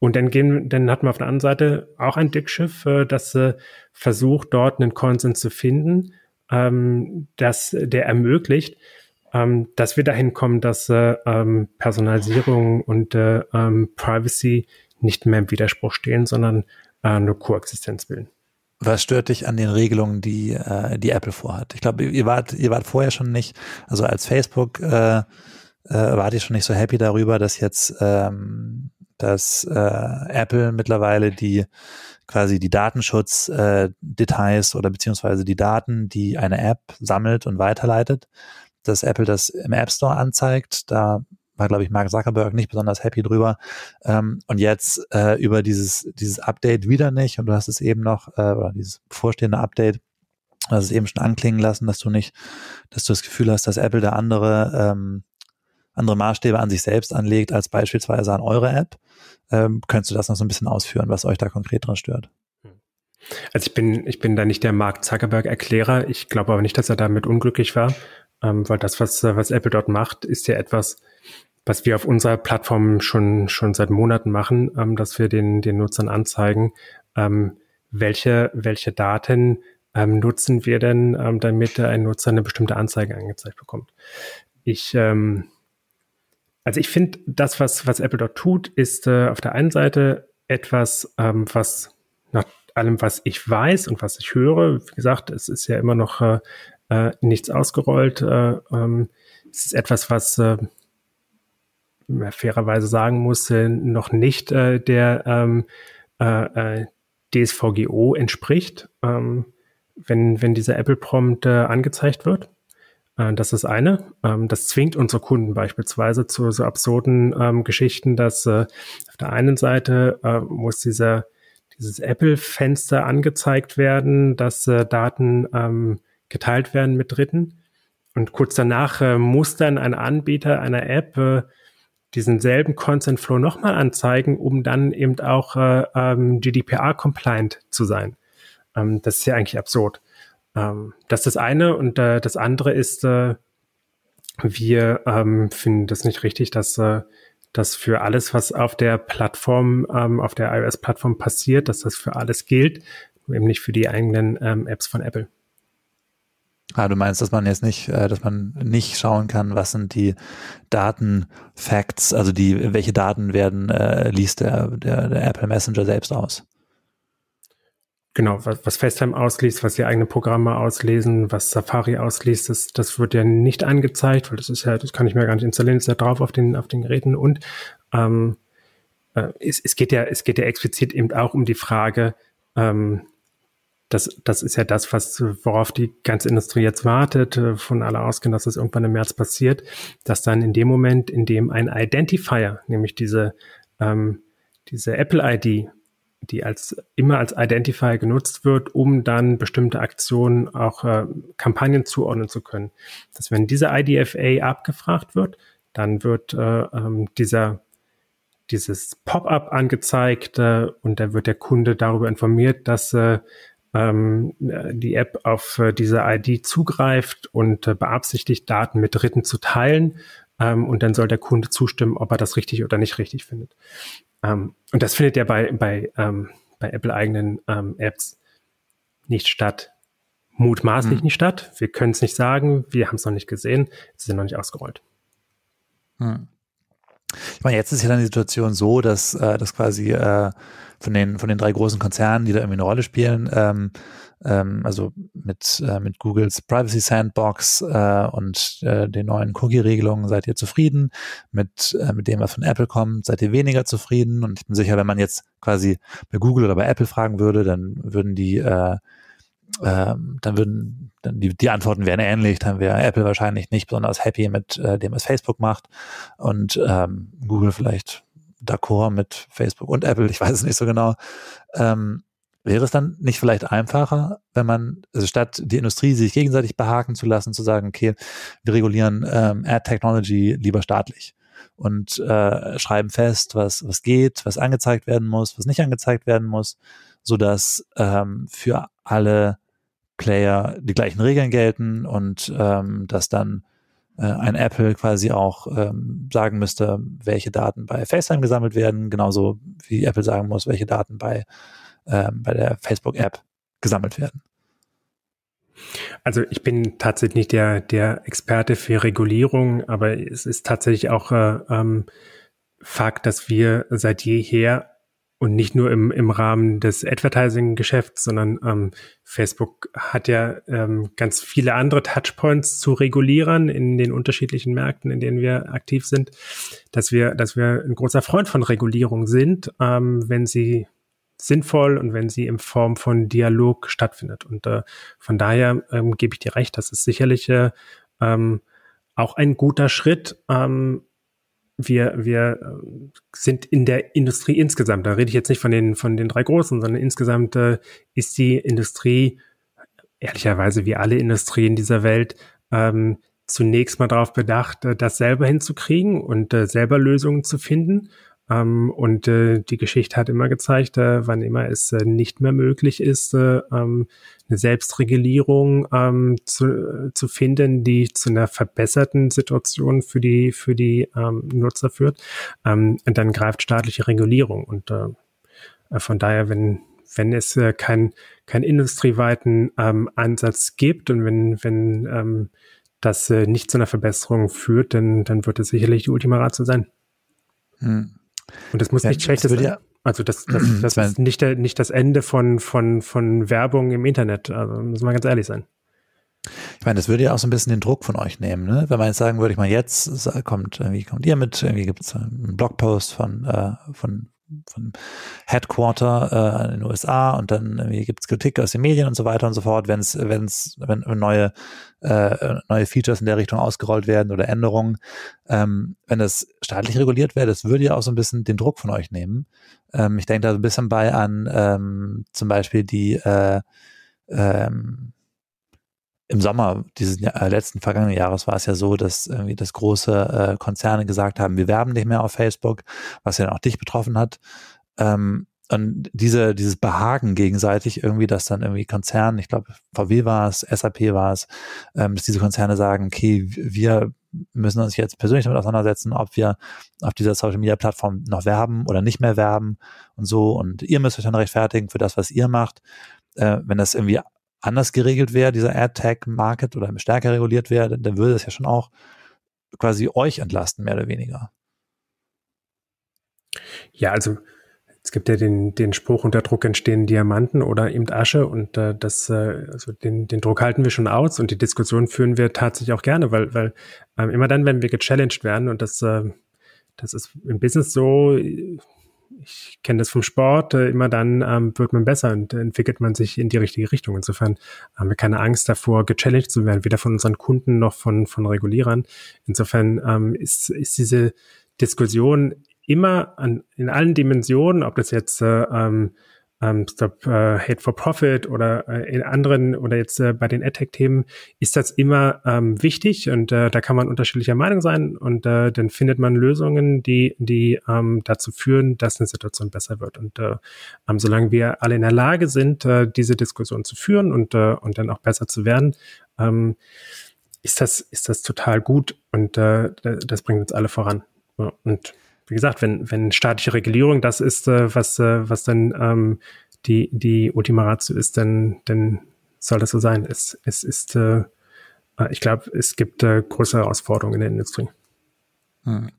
Speaker 3: Und dann gehen, dann hat man auf der anderen Seite auch ein Dickschiff, äh, das äh, versucht, dort einen Konsens zu finden, ähm, dass der ermöglicht, ähm, dass wir dahin kommen, dass äh, ähm, Personalisierung und äh, ähm, Privacy nicht mehr im Widerspruch stehen, sondern äh, eine Koexistenz bilden.
Speaker 2: Was stört dich an den Regelungen, die, äh, die Apple vorhat? Ich glaube, ihr wart, ihr wart vorher schon nicht, also als Facebook äh, äh, wart ihr schon nicht so happy darüber, dass jetzt ähm, dass äh, Apple mittlerweile die quasi die Datenschutz-Details äh, oder beziehungsweise die Daten, die eine App sammelt und weiterleitet, dass Apple das im App Store anzeigt. Da war, glaube ich, Mark Zuckerberg nicht besonders happy drüber. Ähm, und jetzt äh, über dieses, dieses Update wieder nicht. Und du hast es eben noch, äh, oder dieses bevorstehende Update, hast es eben schon anklingen lassen, dass du nicht, dass du das Gefühl hast, dass Apple da andere, ähm, andere Maßstäbe an sich selbst anlegt, als beispielsweise an eure App. Ähm, könntest du das noch so ein bisschen ausführen, was euch da konkret dran stört?
Speaker 3: Also ich bin, ich bin da nicht der Mark Zuckerberg-Erklärer. Ich glaube aber nicht, dass er damit unglücklich war ähm, weil das, was, was Apple dort macht, ist ja etwas, was wir auf unserer Plattform schon, schon seit Monaten machen, ähm, dass wir den, den Nutzern anzeigen, ähm, welche, welche Daten ähm, nutzen wir denn, ähm, damit ein Nutzer eine bestimmte Anzeige angezeigt bekommt. Ich, ähm, also ich finde, das, was, was Apple dort tut, ist äh, auf der einen Seite etwas, ähm, was nach allem, was ich weiß und was ich höre, wie gesagt, es ist ja immer noch äh, äh, nichts ausgerollt. Äh, ähm, es ist etwas, was äh, fairerweise sagen muss, noch nicht äh, der ähm, äh, äh DSVGO entspricht, ähm, wenn, wenn dieser Apple-Prompt äh, angezeigt wird. Äh, das ist eine. Ähm, das zwingt unsere Kunden beispielsweise zu so absurden ähm, Geschichten, dass äh, auf der einen Seite äh, muss dieser, dieses Apple-Fenster angezeigt werden, dass äh, Daten ähm, geteilt werden mit Dritten. Und kurz danach äh, muss dann ein Anbieter einer App äh, diesen selben Consent Flow nochmal anzeigen, um dann eben auch äh, ähm, GDPR-compliant zu sein. Ähm, das ist ja eigentlich absurd. Ähm, das ist das eine. Und äh, das andere ist, äh, wir ähm, finden das nicht richtig, dass, äh, dass für alles, was auf der Plattform, ähm, auf der iOS-Plattform passiert, dass das für alles gilt, eben nicht für die eigenen ähm, Apps von Apple.
Speaker 2: Ah, du meinst, dass man jetzt nicht, äh, dass man nicht schauen kann, was sind die Datenfacts, also die, welche Daten werden, äh, liest der, der, der Apple Messenger selbst aus?
Speaker 3: Genau, was, was FaceTime ausliest, was die eigenen Programme auslesen, was Safari ausliest, das, das wird ja nicht angezeigt, weil das ist ja, das kann ich mir gar nicht installieren, ist ja drauf auf den, auf den Geräten und ähm, äh, es, es geht ja, es geht ja explizit eben auch um die Frage, ähm, das, das ist ja das, was, worauf die ganze Industrie jetzt wartet, äh, von alle ausgehen, dass das irgendwann im März passiert, dass dann in dem Moment, in dem ein Identifier, nämlich diese, ähm, diese Apple-ID, die als immer als Identifier genutzt wird, um dann bestimmte Aktionen auch äh, Kampagnen zuordnen zu können. Dass wenn diese IDFA abgefragt wird, dann wird äh, ähm, dieser dieses Pop-up angezeigt äh, und dann wird der Kunde darüber informiert, dass äh, ähm, die App auf äh, diese ID zugreift und äh, beabsichtigt, Daten mit Dritten zu teilen. Ähm, und dann soll der Kunde zustimmen, ob er das richtig oder nicht richtig findet. Ähm, und das findet ja bei, bei, ähm, bei Apple-eigenen ähm, Apps nicht statt. Mutmaßlich hm. nicht statt. Wir können es nicht sagen. Wir haben es noch nicht gesehen. Sie sind noch nicht ausgerollt.
Speaker 2: Hm. Ich meine, jetzt ist ja dann die Situation so, dass, äh, dass quasi äh, von den, von den drei großen Konzernen, die da irgendwie eine Rolle spielen, ähm, ähm, also mit, äh, mit Googles Privacy Sandbox äh, und äh, den neuen Cookie-Regelungen seid ihr zufrieden. Mit, äh, mit dem, was von Apple kommt, seid ihr weniger zufrieden. Und ich bin sicher, wenn man jetzt quasi bei Google oder bei Apple fragen würde, dann würden die äh, ähm, dann würden dann die, die Antworten wären ähnlich, dann wäre Apple wahrscheinlich nicht besonders happy mit äh, dem, was Facebook macht und ähm, Google vielleicht d'accord mit Facebook und Apple, ich [laughs] weiß es nicht so genau. Ähm, wäre es dann nicht vielleicht einfacher, wenn man, also statt die Industrie sich gegenseitig behaken zu lassen, zu sagen, okay, wir regulieren ähm, Ad Technology lieber staatlich und äh, schreiben fest, was, was geht, was angezeigt werden muss, was nicht angezeigt werden muss, so dass ähm, für alle Player die gleichen Regeln gelten und ähm, dass dann äh, ein Apple quasi auch ähm, sagen müsste, welche Daten bei FaceTime gesammelt werden, genauso wie Apple sagen muss, welche Daten bei, ähm, bei der Facebook-App gesammelt werden.
Speaker 3: Also ich bin tatsächlich nicht der, der Experte für Regulierung, aber es ist tatsächlich auch äh, ähm, Fakt, dass wir seit jeher und nicht nur im, im Rahmen des Advertising-Geschäfts, sondern ähm, Facebook hat ja ähm, ganz viele andere Touchpoints zu Regulierern in den unterschiedlichen Märkten, in denen wir aktiv sind, dass wir, dass wir ein großer Freund von Regulierung sind, ähm, wenn sie sinnvoll und wenn sie in Form von Dialog stattfindet. Und äh, von daher ähm, gebe ich dir recht, das ist sicherlich äh, ähm, auch ein guter Schritt, ähm, wir, wir äh, sind in der Industrie insgesamt, da rede ich jetzt nicht von den, von den drei Großen, sondern insgesamt äh, ist die Industrie, ehrlicherweise wie alle Industrien dieser Welt, ähm, zunächst mal darauf bedacht, äh, das selber hinzukriegen und äh, selber Lösungen zu finden. Ähm, und äh, die Geschichte hat immer gezeigt, äh, wann immer es äh, nicht mehr möglich ist, äh, ähm, eine Selbstregulierung ähm, zu, zu finden, die zu einer verbesserten Situation für die für die ähm, Nutzer führt, ähm, dann greift staatliche Regulierung. Und äh, von daher, wenn wenn es äh, kein kein industrieweiten ähm, Ansatz gibt und wenn wenn ähm, das äh, nicht zu einer Verbesserung führt, dann dann wird es sicherlich die Ultima Ratio sein. Hm. Und das muss ja, nicht schlechtes sein. Ja, also das, [clears throat] das, das ist nicht, der, nicht das Ende von, von, von Werbung im Internet. Also müssen wir ganz ehrlich sein.
Speaker 2: Ich meine, das würde ja auch so ein bisschen den Druck von euch nehmen, ne? Wenn man jetzt sagen würde, ich meine, jetzt kommt, irgendwie kommt ihr mit, irgendwie gibt es einen Blogpost von, äh, von von Headquarter äh, in den USA und dann irgendwie gibt es Kritik aus den Medien und so weiter und so fort, wenn es, wenn es, wenn neue, äh, neue Features in der Richtung ausgerollt werden oder Änderungen. Ähm, wenn das staatlich reguliert wäre, das würde ja auch so ein bisschen den Druck von euch nehmen. Ähm, ich denke da so ein bisschen bei an ähm, zum Beispiel die äh, ähm, im Sommer dieses äh, letzten vergangenen Jahres war es ja so, dass irgendwie das große äh, Konzerne gesagt haben, wir werben nicht mehr auf Facebook, was ja dann auch dich betroffen hat. Ähm, und diese, dieses Behagen gegenseitig irgendwie, dass dann irgendwie Konzerne, ich glaube, VW war es, SAP war es, ähm, dass diese Konzerne sagen, okay, wir müssen uns jetzt persönlich damit auseinandersetzen, ob wir auf dieser Social Media Plattform noch werben oder nicht mehr werben und so. Und ihr müsst euch dann rechtfertigen für das, was ihr macht. Äh, wenn das irgendwie anders geregelt wäre, dieser Ad-Tag-Market oder stärker reguliert wäre, dann würde es ja schon auch quasi euch entlasten, mehr oder weniger.
Speaker 3: Ja, also es gibt ja den, den Spruch, unter Druck entstehen Diamanten oder eben Asche und äh, das, äh, also den, den Druck halten wir schon aus und die Diskussion führen wir tatsächlich auch gerne, weil, weil ähm, immer dann, wenn wir gechallenged werden und das, äh, das ist im Business so, ich kenne das vom Sport, äh, immer dann ähm, wird man besser und entwickelt man sich in die richtige Richtung. Insofern haben wir keine Angst davor, gechallenged zu werden, weder von unseren Kunden noch von, von Regulierern. Insofern ähm, ist, ist diese Diskussion immer an, in allen Dimensionen, ob das jetzt äh, ähm, ähm, Stop äh, Hate for Profit oder äh, in anderen oder jetzt äh, bei den AdTech-Themen ist das immer ähm, wichtig und äh, da kann man unterschiedlicher Meinung sein und äh, dann findet man Lösungen, die, die ähm, dazu führen, dass eine Situation besser wird. Und äh, ähm, solange wir alle in der Lage sind, äh, diese Diskussion zu führen und, äh, und dann auch besser zu werden, ähm, ist das, ist das total gut und äh, das bringt uns alle voran. Und wie gesagt, wenn, wenn staatliche Regulierung das ist, äh, was, äh, was dann ähm, die, die Ultima Ratio ist, dann, dann soll das so sein. Es, es ist, äh, äh ich glaube, es gibt äh, große Herausforderungen in der Industrie.
Speaker 2: Hm.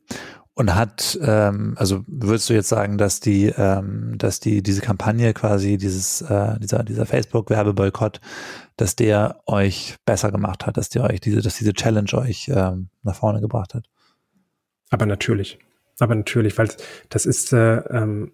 Speaker 2: Und hat, ähm, also würdest du jetzt sagen, dass die, ähm, dass die diese Kampagne quasi dieses, äh, dieser, dieser Facebook-Werbeboykott, dass der euch besser gemacht hat, dass der euch diese, dass diese Challenge euch ähm, nach vorne gebracht hat?
Speaker 3: Aber natürlich. Aber natürlich, weil das ist, äh, ähm,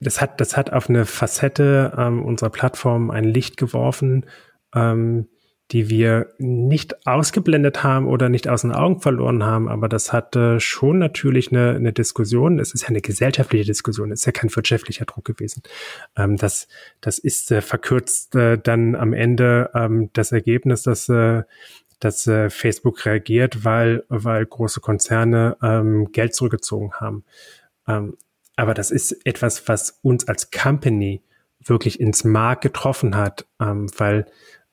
Speaker 3: das hat, das hat auf eine Facette ähm, unserer Plattform ein Licht geworfen, ähm, die wir nicht ausgeblendet haben oder nicht aus den Augen verloren haben, aber das hat äh, schon natürlich eine, eine Diskussion. Es ist ja eine gesellschaftliche Diskussion, es ist ja kein wirtschaftlicher Druck gewesen. Ähm, das, das ist äh, verkürzt äh, dann am Ende ähm, das Ergebnis, dass äh, dass äh, Facebook reagiert, weil, weil große Konzerne ähm, Geld zurückgezogen haben. Ähm, aber das ist etwas, was uns als Company wirklich ins Mark getroffen hat, ähm, weil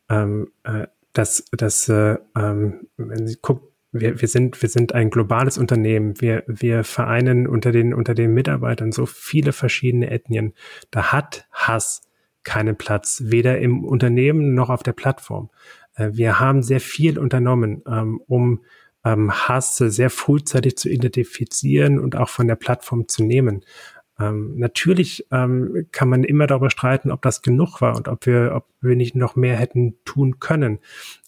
Speaker 3: ähm, äh, das, das, äh, ähm, wenn Sie guckt, wir, wir sind, wir sind ein globales Unternehmen. Wir, wir vereinen unter den, unter den Mitarbeitern so viele verschiedene Ethnien. Da hat Hass keinen Platz, weder im Unternehmen noch auf der Plattform. Äh, wir haben sehr viel unternommen, ähm, um ähm, Hass sehr frühzeitig zu identifizieren und auch von der Plattform zu nehmen. Ähm, natürlich ähm, kann man immer darüber streiten, ob das genug war und ob wir, ob wir nicht noch mehr hätten tun können.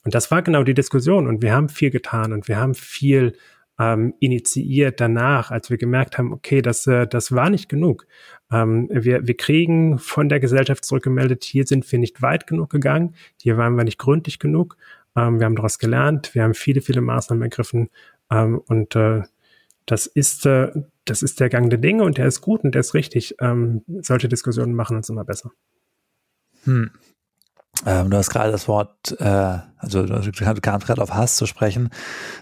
Speaker 3: Und das war genau die Diskussion. Und wir haben viel getan und wir haben viel ähm, initiiert danach, als wir gemerkt haben, okay, das, äh, das war nicht genug. Ähm, wir, wir kriegen von der Gesellschaft zurückgemeldet, hier sind wir nicht weit genug gegangen, hier waren wir nicht gründlich genug. Ähm, wir haben daraus gelernt, wir haben viele, viele Maßnahmen ergriffen ähm, und äh, das ist, äh, das ist der Gang der Dinge und der ist gut und der ist richtig. Ähm, solche Diskussionen machen uns immer besser.
Speaker 2: Hm. Ähm, du hast gerade das Wort, äh, also du kamst gerade auf Hass zu sprechen.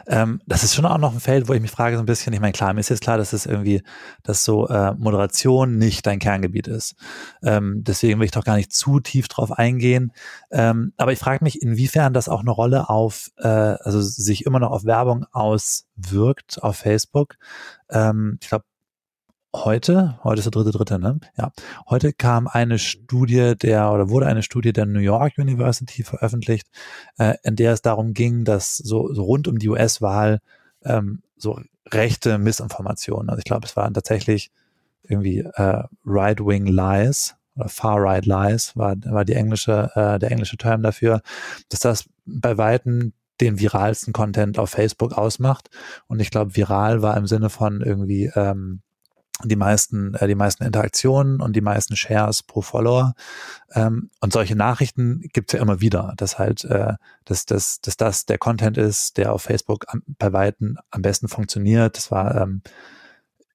Speaker 2: Ähm, das ist schon auch noch ein Feld, wo ich mich frage so ein bisschen, ich meine, klar, mir ist jetzt klar, dass es irgendwie, dass so äh, Moderation nicht dein Kerngebiet ist. Ähm, deswegen will ich doch gar nicht zu tief drauf eingehen. Ähm, aber ich frage mich, inwiefern das auch eine Rolle auf, äh, also sich immer noch auf Werbung auswirkt auf Facebook. Ähm, ich glaube, heute, heute ist der dritte, dritte, ne? Ja. Heute kam eine Studie der, oder wurde eine Studie der New York University veröffentlicht, äh, in der es darum ging, dass so, so rund um die US-Wahl ähm, so rechte Missinformationen, also ich glaube, es waren tatsächlich irgendwie äh, Right-Wing Lies oder Far-Right Lies war, war die englische, äh, der englische Term dafür, dass das bei Weitem den viralsten Content auf Facebook ausmacht. Und ich glaube, viral war im Sinne von irgendwie ähm, die meisten, äh, die meisten Interaktionen und die meisten Shares pro Follower. Ähm, und solche Nachrichten gibt's ja immer wieder, dass halt, äh, dass, dass, dass das der Content ist, der auf Facebook am, bei Weitem am besten funktioniert. Das war, ähm,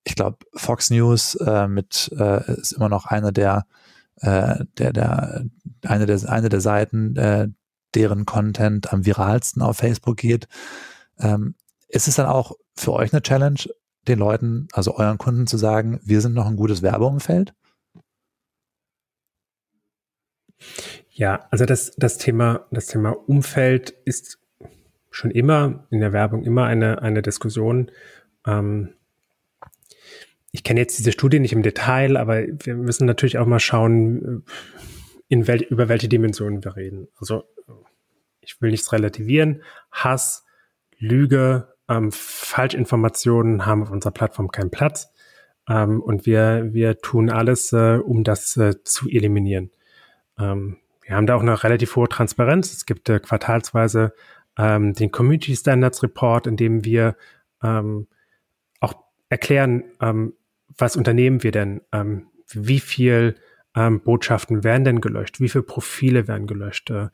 Speaker 2: ich glaube, Fox News äh, mit äh, ist immer noch eine der, äh, der, der, eine der, eine der Seiten, äh, deren Content am viralsten auf Facebook geht. Ähm, ist es dann auch für euch eine Challenge, den Leuten, also euren Kunden zu sagen, wir sind noch ein gutes Werbeumfeld?
Speaker 3: Ja, also das, das Thema, das Thema Umfeld ist schon immer in der Werbung immer eine, eine Diskussion. Ähm, ich kenne jetzt diese Studie nicht im Detail, aber wir müssen natürlich auch mal schauen, in wel, über welche Dimensionen wir reden. Also ich will nichts relativieren. Hass, Lüge, ähm, Falschinformationen haben auf unserer Plattform keinen Platz. Ähm, und wir, wir tun alles, äh, um das äh, zu eliminieren. Ähm, wir haben da auch eine relativ hohe Transparenz. Es gibt äh, quartalsweise ähm, den Community Standards Report, in dem wir ähm, auch erklären, ähm, was unternehmen wir denn, wie viel Botschaften werden denn gelöscht, wie viele Profile werden gelöscht, äh,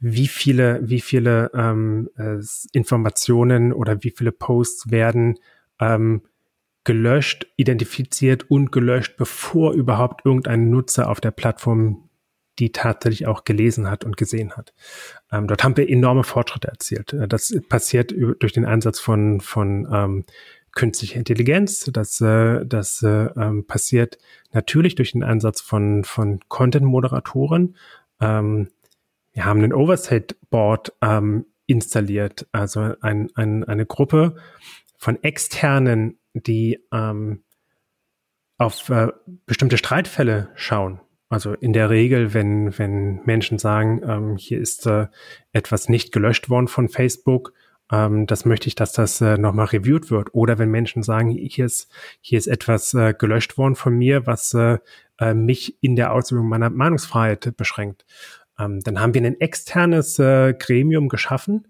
Speaker 3: wie viele, wie viele ähm, äh, Informationen oder wie viele Posts werden ähm, gelöscht, identifiziert und gelöscht, bevor überhaupt irgendein Nutzer auf der Plattform die tatsächlich auch gelesen hat und gesehen hat. Ähm, dort haben wir enorme Fortschritte erzielt. Äh, das passiert durch den Einsatz von, von ähm, künstlicher Intelligenz. Das, äh, das äh, ähm, passiert natürlich durch den Einsatz von, von Content-Moderatoren. Ähm, wir haben ein Oversight Board ähm, installiert, also ein, ein, eine Gruppe von Externen, die ähm, auf äh, bestimmte Streitfälle schauen. Also in der Regel, wenn, wenn Menschen sagen, ähm, hier ist äh, etwas nicht gelöscht worden von Facebook, ähm, das möchte ich, dass das äh, nochmal reviewed wird. Oder wenn Menschen sagen, hier ist, hier ist etwas äh, gelöscht worden von mir, was äh, äh mich in der Ausübung meiner Meinungsfreiheit beschränkt. Ähm, dann haben wir ein externes äh, Gremium geschaffen,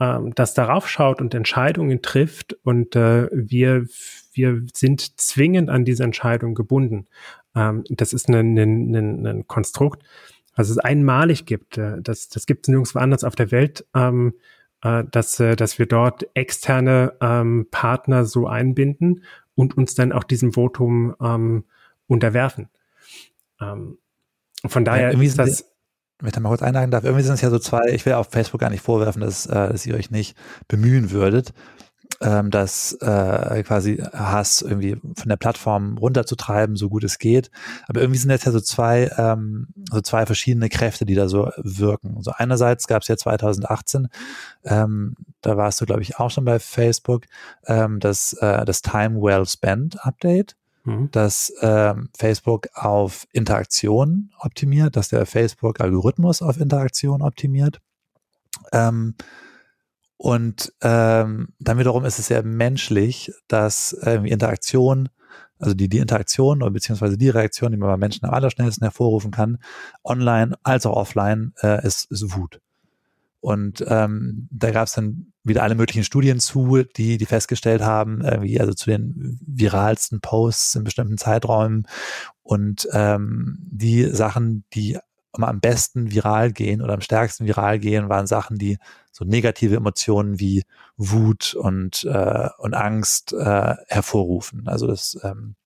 Speaker 3: ähm, das darauf schaut und Entscheidungen trifft und äh, wir, wir sind zwingend an diese Entscheidung gebunden. Ähm, das ist ein, ein, ein, ein Konstrukt, was es einmalig gibt. Äh, das, das gibt es nirgendwo anders auf der Welt. Ähm, äh, dass, äh, dass wir dort externe ähm, Partner so einbinden und uns dann auch diesem Votum ähm, unterwerfen. Ähm, von daher
Speaker 2: ja, ist das wenn ich da mal kurz einhaken darf, irgendwie sind es ja so zwei, ich will auf Facebook gar nicht vorwerfen, dass, äh, dass ihr euch nicht bemühen würdet. ähm, das äh, quasi Hass irgendwie von der Plattform runterzutreiben, so gut es geht. Aber irgendwie sind jetzt ja so zwei, ähm, so zwei verschiedene Kräfte, die da so wirken. So einerseits gab es ja 2018, ähm, da warst du, glaube ich, auch schon bei Facebook, ähm, das, äh, das Time Well Spent Update mhm. dass ähm, Facebook auf Interaktion optimiert, dass der Facebook-Algorithmus auf Interaktion optimiert. Ähm, und ähm, dann wiederum ist es sehr menschlich, dass ähm, Interaktion, also die, die Interaktion oder beziehungsweise die Reaktion, die man bei Menschen am allerschnellsten hervorrufen kann, online als auch offline, äh, ist, ist Wut. Und ähm, da gab es dann wieder alle möglichen Studien zu, die, die festgestellt haben, irgendwie, also zu den viralsten Posts in bestimmten Zeiträumen und ähm, die Sachen, die am besten viral gehen oder am stärksten viral gehen, waren Sachen, die so negative Emotionen wie Wut und, äh, und Angst äh, hervorrufen. Also das ähm,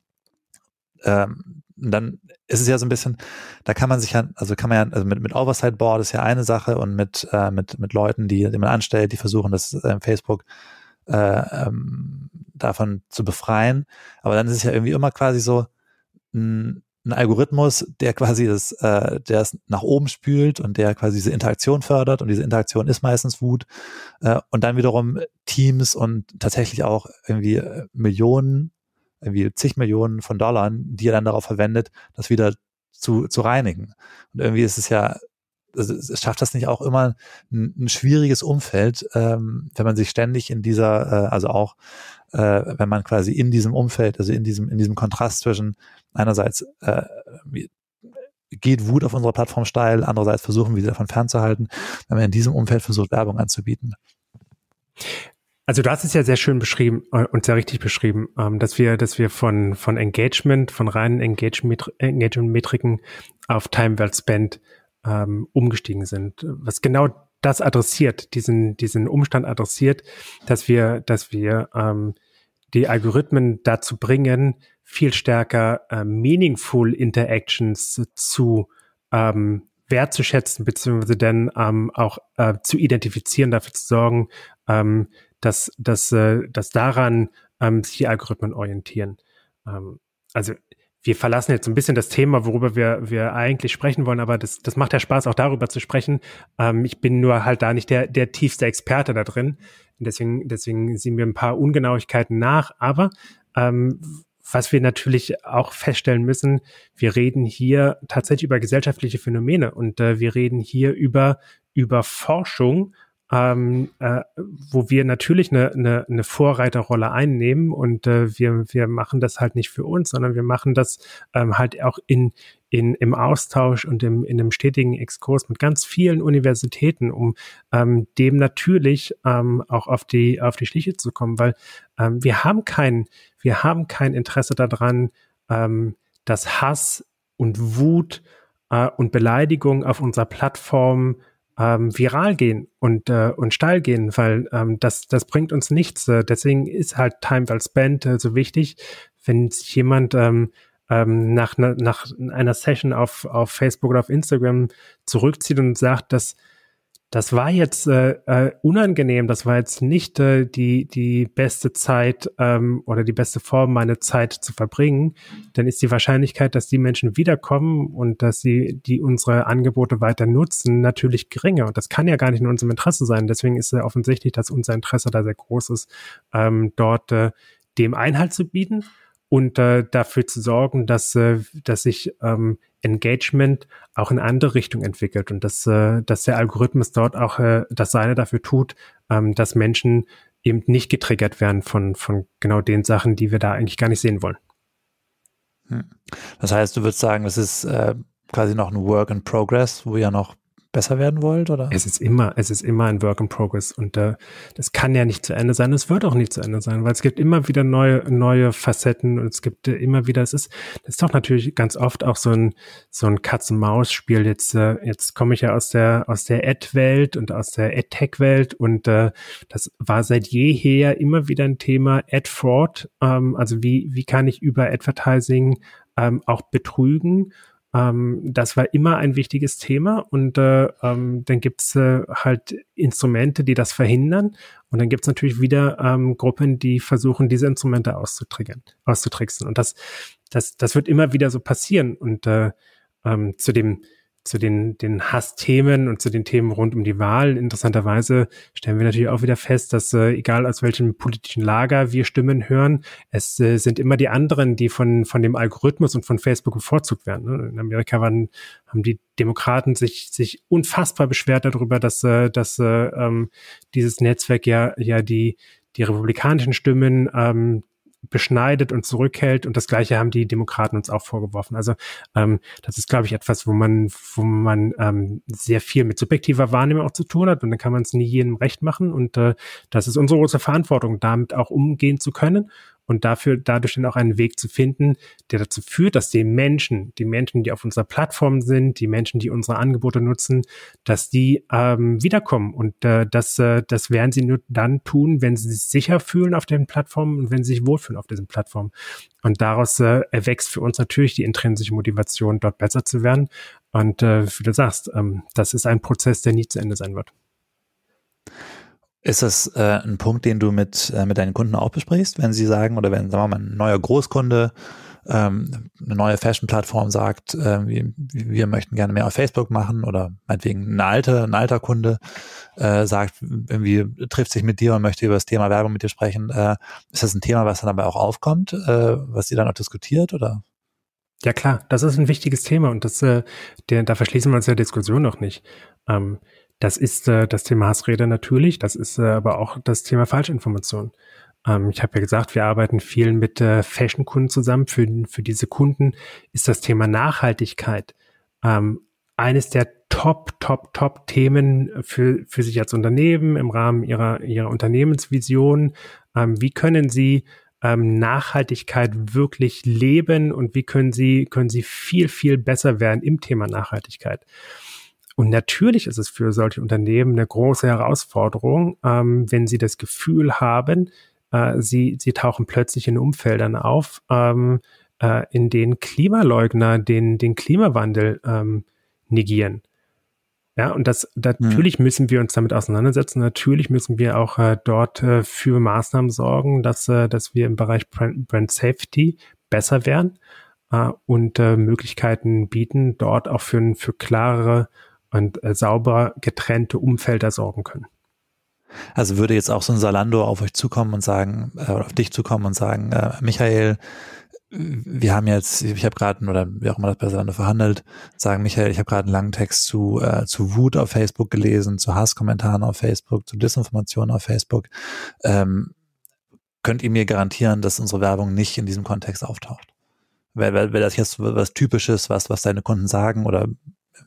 Speaker 2: ähm, dann ist es ja so ein bisschen, da kann man sich ja, also kann man ja, also mit, mit Oversight Board ist ja eine Sache und mit, äh, mit, mit Leuten, die, die man anstellt, die versuchen, das äh, Facebook äh, ähm, davon zu befreien. Aber dann ist es ja irgendwie immer quasi so ein, ein Algorithmus, der quasi das, äh, der es nach oben spült und der quasi diese Interaktion fördert und diese Interaktion ist meistens Wut. Äh, und dann wiederum Teams und tatsächlich auch irgendwie äh, Millionen irgendwie zig Millionen von Dollar, die er dann darauf verwendet, das wieder zu, zu reinigen. Und irgendwie ist es ja, es schafft das nicht auch immer ein, ein schwieriges Umfeld, ähm, wenn man sich ständig in dieser, äh, also auch äh, wenn man quasi in diesem Umfeld, also in diesem, in diesem Kontrast zwischen einerseits äh, geht Wut auf unserer Plattform steil, andererseits versuchen wir sie davon fernzuhalten, wenn man in diesem Umfeld versucht, Werbung anzubieten.
Speaker 3: Also du hast es ja sehr schön beschrieben äh, und sehr richtig beschrieben, ähm, dass wir, dass wir von, von Engagement, von reinen Engagement-Metriken auf Time Well Spent ähm, umgestiegen sind. Was genau das adressiert, diesen, diesen Umstand adressiert, dass wir, dass wir ähm, die Algorithmen dazu bringen, viel stärker äh, meaningful Interactions zu ähm, wertzuschätzen, beziehungsweise dann ähm, auch äh, zu identifizieren, dafür zu sorgen, ähm, dass, dass, äh, dass daran ähm, sich die Algorithmen orientieren. Ähm, also wir verlassen jetzt ein bisschen das Thema, worüber wir, wir eigentlich sprechen wollen, aber das, das macht ja Spaß, auch darüber zu sprechen. Ähm, ich bin nur halt da nicht der, der tiefste Experte da drin. Deswegen, deswegen sehen wir ein paar Ungenauigkeiten nach. Aber ähm, was wir natürlich auch feststellen müssen, wir reden hier tatsächlich über gesellschaftliche Phänomene und äh, wir reden hier über, über Forschung ähm, äh, wo wir natürlich eine, eine, eine Vorreiterrolle einnehmen und äh, wir, wir machen das halt nicht für uns, sondern wir machen das ähm, halt auch in, in, im Austausch und im, in einem stetigen Exkurs mit ganz vielen Universitäten, um ähm, dem natürlich ähm, auch auf die, auf die Schliche zu kommen, weil ähm, wir haben kein, wir haben kein Interesse daran, ähm, dass Hass und Wut äh, und Beleidigung auf unserer Plattform ähm, viral gehen und, äh, und steil gehen, weil ähm, das, das bringt uns nichts. Äh, deswegen ist halt Time Well Spent äh, so wichtig. Wenn sich jemand ähm, ähm, nach, nach einer Session auf, auf Facebook oder auf Instagram zurückzieht und sagt, dass das war jetzt äh, äh, unangenehm, das war jetzt nicht äh, die, die beste Zeit ähm, oder die beste Form, meine Zeit zu verbringen, dann ist die Wahrscheinlichkeit, dass die Menschen wiederkommen und dass sie die unsere Angebote weiter nutzen, natürlich geringer. Und das kann ja gar nicht in unserem Interesse sein. Deswegen ist es offensichtlich, dass unser Interesse da sehr groß ist, ähm, dort äh, dem Einhalt zu bieten und äh, dafür zu sorgen, dass, äh, dass sich ähm, Engagement auch in andere Richtung entwickelt und dass, äh, dass der Algorithmus dort auch äh, das Seine dafür tut, ähm, dass Menschen eben nicht getriggert werden von, von genau den Sachen, die wir da eigentlich gar nicht sehen wollen.
Speaker 2: Hm. Das heißt, du würdest sagen, das ist äh, quasi noch ein Work in Progress, wo ihr noch besser werden wollt, oder?
Speaker 3: Es ist immer, es ist immer ein Work in Progress und äh, das kann ja nicht zu Ende sein. Es wird auch nicht zu Ende sein, weil es gibt immer wieder neue, neue Facetten und es gibt äh, immer wieder, es ist, das ist doch natürlich ganz oft auch so ein, so ein Katz-Maus-Spiel. Jetzt, äh, jetzt komme ich ja aus der, aus der Ad-Welt und aus der Ad-Tech-Welt und äh, das war seit jeher immer wieder ein Thema Ad-Fraud. Ähm, also wie, wie kann ich über Advertising ähm, auch betrügen? Ähm, das war immer ein wichtiges Thema und äh, ähm, dann gibt's äh, halt Instrumente, die das verhindern. Und dann gibt's natürlich wieder ähm, Gruppen, die versuchen, diese Instrumente auszutricksen. Und das, das, das wird immer wieder so passieren. Und äh, ähm, zu dem zu den, den Hassthemen und zu den Themen rund um die Wahl. Interessanterweise stellen wir natürlich auch wieder fest, dass äh, egal aus welchem politischen Lager wir Stimmen hören, es äh, sind immer die anderen, die von, von dem Algorithmus und von Facebook bevorzugt werden. Ne? In Amerika waren, haben die Demokraten sich, sich unfassbar beschwert darüber, dass, äh, dass äh, ähm, dieses Netzwerk ja, ja die, die republikanischen Stimmen ähm, beschneidet und zurückhält. Und das Gleiche haben die Demokraten uns auch vorgeworfen. Also ähm, das ist, glaube ich, etwas, wo man, wo man ähm, sehr viel mit subjektiver Wahrnehmung auch zu tun hat. Und dann kann man es nie jedem recht machen. Und äh, das ist unsere große Verantwortung, damit auch umgehen zu können und dafür dadurch dann auch einen Weg zu finden, der dazu führt, dass die Menschen, die Menschen, die auf unserer Plattform sind, die Menschen, die unsere Angebote nutzen, dass die ähm, wiederkommen und äh, das, äh, das werden sie nur dann tun, wenn sie sich sicher fühlen auf den Plattformen und wenn sie sich wohlfühlen auf diesen Plattformen. Und daraus äh, erwächst für uns natürlich die intrinsische Motivation, dort besser zu werden. Und äh, wie du sagst, ähm, das ist ein Prozess, der nie zu Ende sein wird.
Speaker 2: Ist das äh, ein Punkt, den du mit, äh, mit deinen Kunden auch besprichst, wenn sie sagen, oder wenn, sagen wir mal, ein neuer Großkunde ähm, eine neue Fashion-Plattform sagt, äh, wir, wir möchten gerne mehr auf Facebook machen oder meinetwegen ein alter, ein alter Kunde äh, sagt, irgendwie trifft sich mit dir und möchte über das Thema Werbung mit dir sprechen. Äh, ist das ein Thema, was dann dabei auch aufkommt, äh, was ihr dann auch diskutiert oder?
Speaker 3: Ja klar, das ist ein wichtiges Thema und das, äh, der, da verschließen wir uns der Diskussion noch nicht. Ähm, das ist äh, das Thema Hassrede natürlich, das ist äh, aber auch das Thema Falschinformation. Ähm, ich habe ja gesagt, wir arbeiten viel mit äh, Fashion-Kunden zusammen. Für, für diese Kunden ist das Thema Nachhaltigkeit ähm, eines der Top, Top, Top Themen für, für sich als Unternehmen im Rahmen ihrer, ihrer Unternehmensvision. Ähm, wie können sie ähm, Nachhaltigkeit wirklich leben und wie können sie, können sie viel, viel besser werden im Thema Nachhaltigkeit? Und natürlich ist es für solche Unternehmen eine große Herausforderung, ähm, wenn sie das Gefühl haben, äh, sie, sie tauchen plötzlich in Umfeldern auf, ähm, äh, in denen Klimaleugner den, den Klimawandel ähm, negieren. Ja, und das natürlich mhm. müssen wir uns damit auseinandersetzen. Natürlich müssen wir auch äh, dort äh, für Maßnahmen sorgen, dass, äh, dass wir im Bereich Brand, Brand Safety besser werden äh, und äh, Möglichkeiten bieten, dort auch für, für klarere und äh, sauber getrennte Umfelder sorgen können.
Speaker 2: Also würde jetzt auch so ein Salando auf euch zukommen und sagen, äh, auf dich zukommen und sagen, äh, Michael, wir haben jetzt, ich habe gerade, oder wie auch immer das bei Salando verhandelt, sagen, Michael, ich habe gerade einen langen Text zu, äh, zu Wut auf Facebook gelesen, zu Hasskommentaren auf Facebook, zu Disinformation auf Facebook. Ähm, könnt ihr mir garantieren, dass unsere Werbung nicht in diesem Kontext auftaucht? Wäre wär das jetzt was Typisches, was, was deine Kunden sagen oder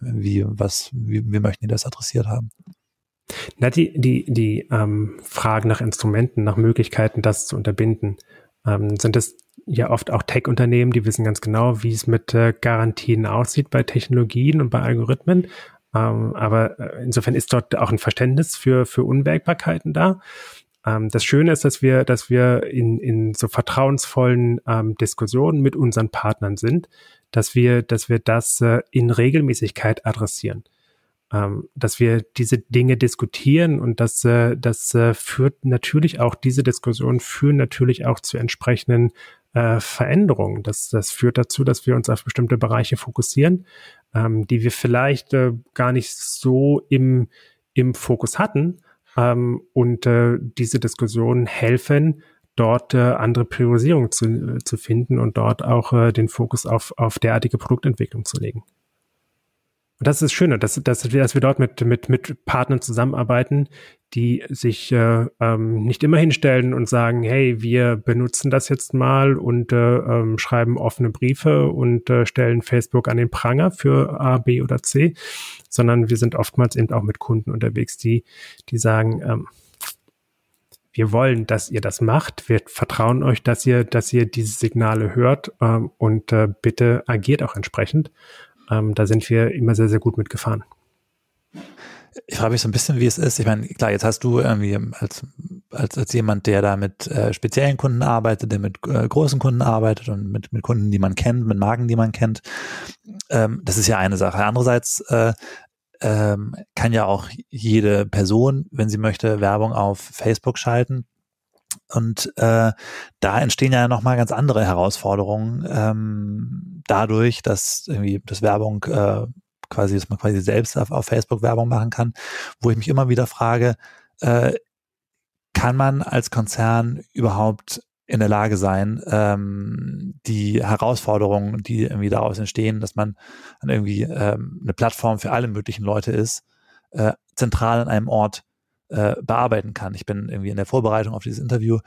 Speaker 2: wie, was, wie, wie möchten die das adressiert haben?
Speaker 3: Na, die, die, die ähm, Fragen nach Instrumenten, nach Möglichkeiten, das zu unterbinden, ähm, sind es ja oft auch Tech-Unternehmen, die wissen ganz genau, wie es mit äh, Garantien aussieht bei Technologien und bei Algorithmen. Ähm, aber äh, insofern ist dort auch ein Verständnis für, für Unwägbarkeiten da. Ähm, das Schöne ist, dass wir, dass wir in, in so vertrauensvollen ähm, Diskussionen mit unseren Partnern sind, dass wir, dass wir das äh, in Regelmäßigkeit adressieren. Ähm, dass wir diese Dinge diskutieren und das, äh, das äh, führt natürlich auch, diese Diskussionen führen natürlich auch zu entsprechenden äh, Veränderungen. Das, das führt dazu, dass wir uns auf bestimmte Bereiche fokussieren, ähm, die wir vielleicht äh, gar nicht so im, im Fokus hatten. Ähm, und äh, diese Diskussionen helfen, dort äh, andere Priorisierung zu, äh, zu finden und dort auch äh, den Fokus auf, auf derartige Produktentwicklung zu legen. Und das ist das Schöne, dass, dass, wir, dass wir dort mit, mit, mit Partnern zusammenarbeiten, die sich äh, ähm, nicht immer hinstellen und sagen, hey, wir benutzen das jetzt mal und äh, ähm, schreiben offene Briefe und äh, stellen Facebook an den Pranger für A, B oder C, sondern wir sind oftmals eben auch mit Kunden unterwegs, die, die sagen, ähm, wir wollen, dass ihr das macht. Wir vertrauen euch, dass ihr, dass ihr diese Signale hört ähm, und äh, bitte agiert auch entsprechend. Ähm, da sind wir immer sehr, sehr gut mitgefahren.
Speaker 2: Ich frage mich so ein bisschen, wie es ist. Ich meine, klar, jetzt hast du irgendwie als als, als jemand, der da mit äh, speziellen Kunden arbeitet, der mit äh, großen Kunden arbeitet und mit, mit Kunden, die man kennt, mit Marken, die man kennt. Ähm, das ist ja eine Sache. Andererseits äh, ähm, kann ja auch jede Person, wenn sie möchte, Werbung auf Facebook schalten. Und äh, da entstehen ja nochmal ganz andere Herausforderungen ähm, dadurch, dass irgendwie das Werbung äh, quasi, dass man quasi selbst auf, auf Facebook Werbung machen kann, wo ich mich immer wieder frage, äh, kann man als Konzern überhaupt in der Lage sein, ähm, die Herausforderungen, die irgendwie daraus entstehen, dass man dann irgendwie ähm, eine Plattform für alle möglichen Leute ist, äh, zentral an einem Ort äh, bearbeiten kann. Ich bin irgendwie in der Vorbereitung auf dieses Interview.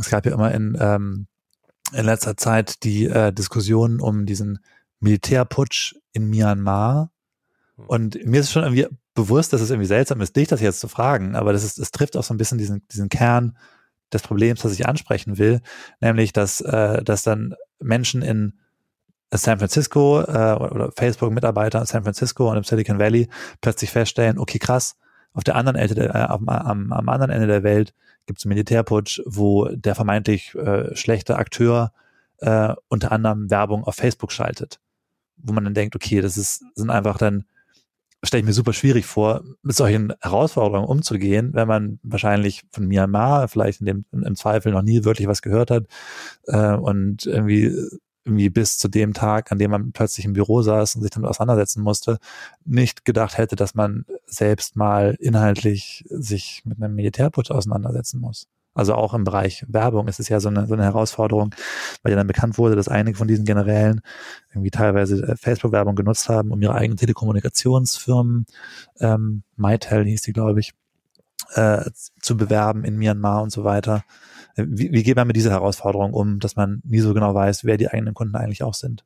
Speaker 2: Es gab ja immer in, ähm, in letzter Zeit die äh, Diskussion um diesen Militärputsch in Myanmar. Hm. Und mir ist schon irgendwie bewusst, dass es irgendwie seltsam ist, dich das jetzt zu fragen, aber das ist, es trifft auch so ein bisschen diesen, diesen Kern des Problems, das ich ansprechen will, nämlich, dass, äh, dass dann Menschen in San Francisco äh, oder Facebook-Mitarbeiter in San Francisco und im Silicon Valley plötzlich feststellen, okay, krass, auf der anderen Ende der, äh, am, am, anderen Ende der Welt gibt es einen Militärputsch, wo der vermeintlich äh, schlechte Akteur äh, unter anderem Werbung auf Facebook schaltet. Wo man dann denkt, okay, das ist, sind einfach dann stelle ich mir super schwierig vor, mit solchen Herausforderungen umzugehen, wenn man wahrscheinlich von Myanmar vielleicht in dem, im Zweifel noch nie wirklich was gehört hat äh, und irgendwie irgendwie bis zu dem Tag, an dem man plötzlich im Büro saß und sich damit auseinandersetzen musste, nicht gedacht hätte, dass man selbst mal inhaltlich sich mit einem Militärputsch auseinandersetzen muss. Also auch im Bereich Werbung ist es ja so eine, so eine Herausforderung, weil ja dann bekannt wurde, dass einige von diesen Generälen irgendwie teilweise äh, Facebook-Werbung genutzt haben, um ihre eigenen Telekommunikationsfirmen, ähm, MyTel hieß die, glaube ich, äh, zu bewerben in Myanmar und so weiter. Äh, wie, wie geht man mit dieser Herausforderung um, dass man nie so genau weiß, wer die eigenen Kunden eigentlich auch sind?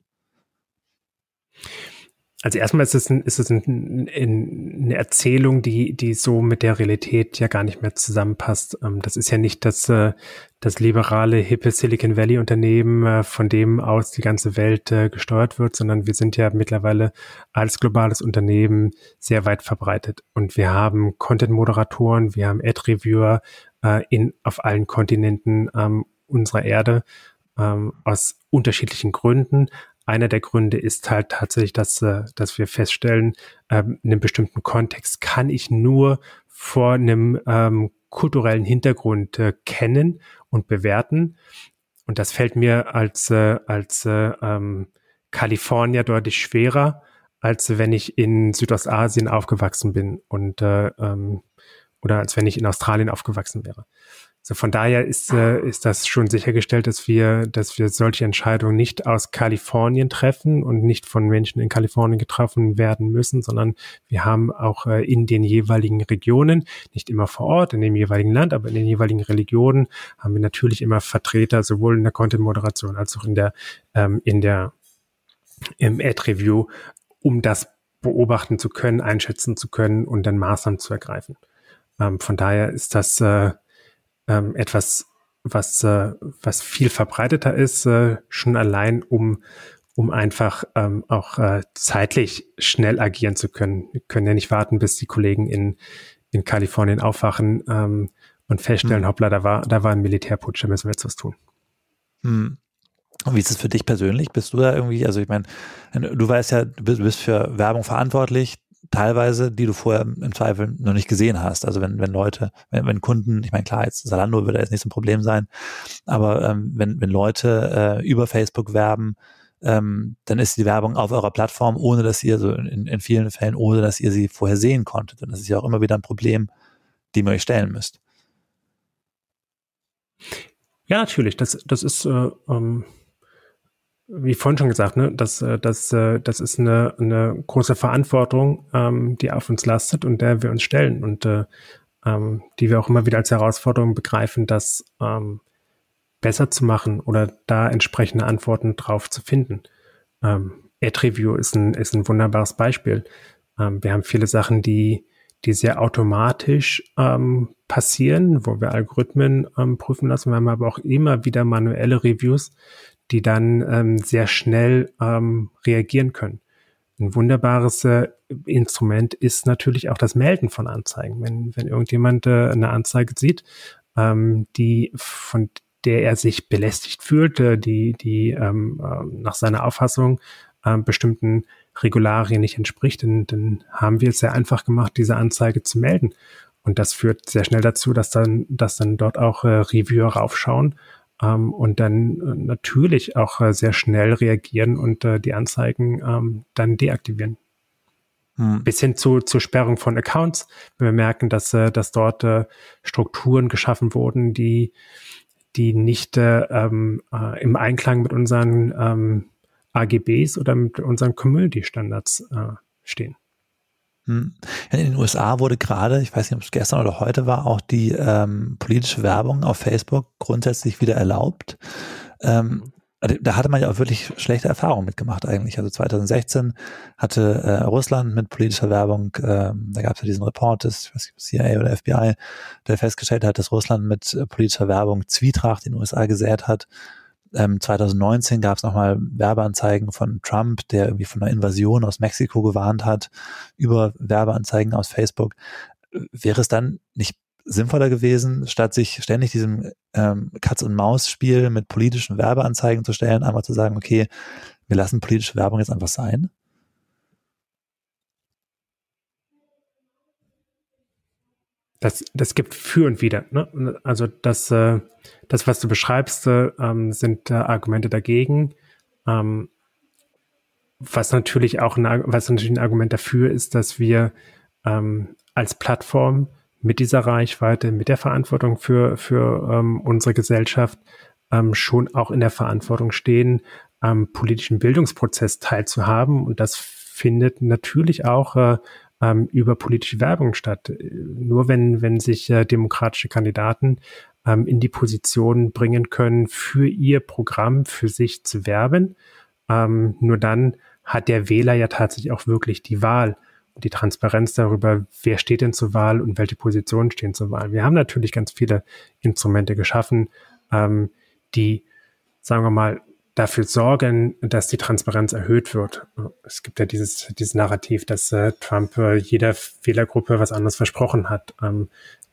Speaker 3: Also erstmal ist es, ein, ist es ein, ein, eine Erzählung, die, die so mit der Realität ja gar nicht mehr zusammenpasst. Ähm, das ist ja nicht das, äh, das liberale, hippe Silicon Valley Unternehmen, äh, von dem aus die ganze Welt äh, gesteuert wird, sondern wir sind ja mittlerweile als globales Unternehmen sehr weit verbreitet. Und wir haben Content-Moderatoren, wir haben Ad-Reviewer in, auf allen Kontinenten ähm, unserer Erde ähm, aus unterschiedlichen Gründen, einer der Gründe ist halt tatsächlich, dass, äh, dass wir feststellen, ähm, in einem bestimmten Kontext kann ich nur vor einem ähm, kulturellen Hintergrund äh, kennen und bewerten. Und das fällt mir als, äh, als äh, ähm, Kalifornier deutlich schwerer, als wenn ich in Südostasien aufgewachsen bin und äh, ähm, oder als wenn ich in Australien aufgewachsen wäre. So von daher ist, äh, ist das schon sichergestellt, dass wir, dass wir solche Entscheidungen nicht aus Kalifornien treffen und nicht von Menschen in Kalifornien getroffen werden müssen, sondern wir haben auch äh, in den jeweiligen Regionen, nicht immer vor Ort, in dem jeweiligen Land, aber in den jeweiligen Religionen haben wir natürlich immer Vertreter, sowohl in der Content-Moderation als auch in der, ähm, in der, im Ad-Review, um das beobachten zu können, einschätzen zu können und dann Maßnahmen zu ergreifen. Ähm, von daher ist das, äh, ähm, etwas, was, äh, was viel verbreiteter ist, äh, schon allein um, um einfach ähm, auch äh, zeitlich schnell agieren zu können. Wir können ja nicht warten, bis die Kollegen in, in Kalifornien aufwachen ähm, und feststellen, hm. hoppla, da war, da war ein Militärputsch, da müssen wir jetzt was tun.
Speaker 2: Hm. Und wie ist es für dich persönlich? Bist du da irgendwie, also ich meine, du weißt ja, du bist für Werbung verantwortlich, teilweise, die du vorher im Zweifel noch nicht gesehen hast. Also wenn, wenn Leute, wenn, wenn Kunden, ich meine, klar, jetzt Salando würde jetzt nicht so ein Problem sein, aber ähm, wenn, wenn Leute äh, über Facebook werben, ähm, dann ist die Werbung auf eurer Plattform, ohne dass ihr so in, in vielen Fällen, ohne dass ihr sie vorher sehen konntet. Und das ist ja auch immer wieder ein Problem, dem ihr euch stellen müsst.
Speaker 3: Ja, natürlich. Das, das ist äh, ähm wie vorhin schon gesagt, ne, das, äh, das, äh, das ist eine, eine große Verantwortung, ähm, die auf uns lastet und der wir uns stellen und äh, ähm, die wir auch immer wieder als Herausforderung begreifen, das ähm, besser zu machen oder da entsprechende Antworten drauf zu finden. Ähm, Ad-Review ist ein, ist ein wunderbares Beispiel. Ähm, wir haben viele Sachen, die, die sehr automatisch ähm, passieren, wo wir Algorithmen ähm, prüfen lassen. Wir haben aber auch immer wieder manuelle Reviews, die dann ähm, sehr schnell ähm, reagieren können. Ein wunderbares äh, Instrument ist natürlich auch das Melden von Anzeigen. Wenn, wenn irgendjemand äh, eine Anzeige sieht, ähm, die von der er sich belästigt fühlt, äh, die, die ähm, äh, nach seiner Auffassung äh, bestimmten Regularien nicht entspricht, dann, dann haben wir es sehr einfach gemacht, diese Anzeige zu melden. Und das führt sehr schnell dazu, dass dann, dass dann dort auch äh, Reviewer raufschauen ähm, und dann äh, natürlich auch äh, sehr schnell reagieren und äh, die Anzeigen ähm, dann deaktivieren. Hm. Bis hin zu, zur Sperrung von Accounts, wenn wir merken, dass, äh, dass dort äh, Strukturen geschaffen wurden, die, die nicht äh, ähm, äh, im Einklang mit unseren ähm, AGBs oder mit unseren Community-Standards stehen.
Speaker 2: Hm. In den USA wurde gerade, ich weiß nicht, ob es gestern oder heute war, auch die ähm, politische Werbung auf Facebook grundsätzlich wieder erlaubt. Ähm, also da hatte man ja auch wirklich schlechte Erfahrungen mitgemacht eigentlich. Also 2016 hatte äh, Russland mit politischer Werbung, ähm, da gab es ja diesen Report des CIA oder FBI, der festgestellt hat, dass Russland mit äh, politischer Werbung Zwietracht in den USA gesät hat. Ähm, 2019 gab es nochmal Werbeanzeigen von Trump, der irgendwie von einer Invasion aus Mexiko gewarnt hat, über Werbeanzeigen aus Facebook. Wäre es dann nicht sinnvoller gewesen, statt sich ständig diesem ähm, Katz-und-Maus-Spiel mit politischen Werbeanzeigen zu stellen, einmal zu sagen, okay, wir lassen politische Werbung jetzt einfach sein?
Speaker 3: Das, das gibt für und wieder. Ne? Also das, äh, das, was du beschreibst, äh, sind äh, Argumente dagegen. Ähm, was natürlich auch ein, was natürlich ein Argument dafür ist, dass wir ähm, als Plattform mit dieser Reichweite, mit der Verantwortung für, für ähm, unsere Gesellschaft ähm, schon auch in der Verantwortung stehen, am politischen Bildungsprozess teilzuhaben. Und das findet natürlich auch äh, ähm, über politische Werbung statt. Nur wenn, wenn sich äh, demokratische Kandidaten ähm, in die Position bringen können, für ihr Programm für sich zu werben, ähm, nur dann hat der Wähler ja tatsächlich auch wirklich die Wahl die Transparenz darüber, wer steht denn zur Wahl und welche Positionen stehen zur Wahl. Wir haben natürlich ganz viele Instrumente geschaffen, ähm, die, sagen wir mal, dafür sorgen, dass die Transparenz erhöht wird. Es gibt ja dieses, dieses Narrativ, dass äh, Trump äh, jeder Wählergruppe was anderes versprochen hat. Ähm,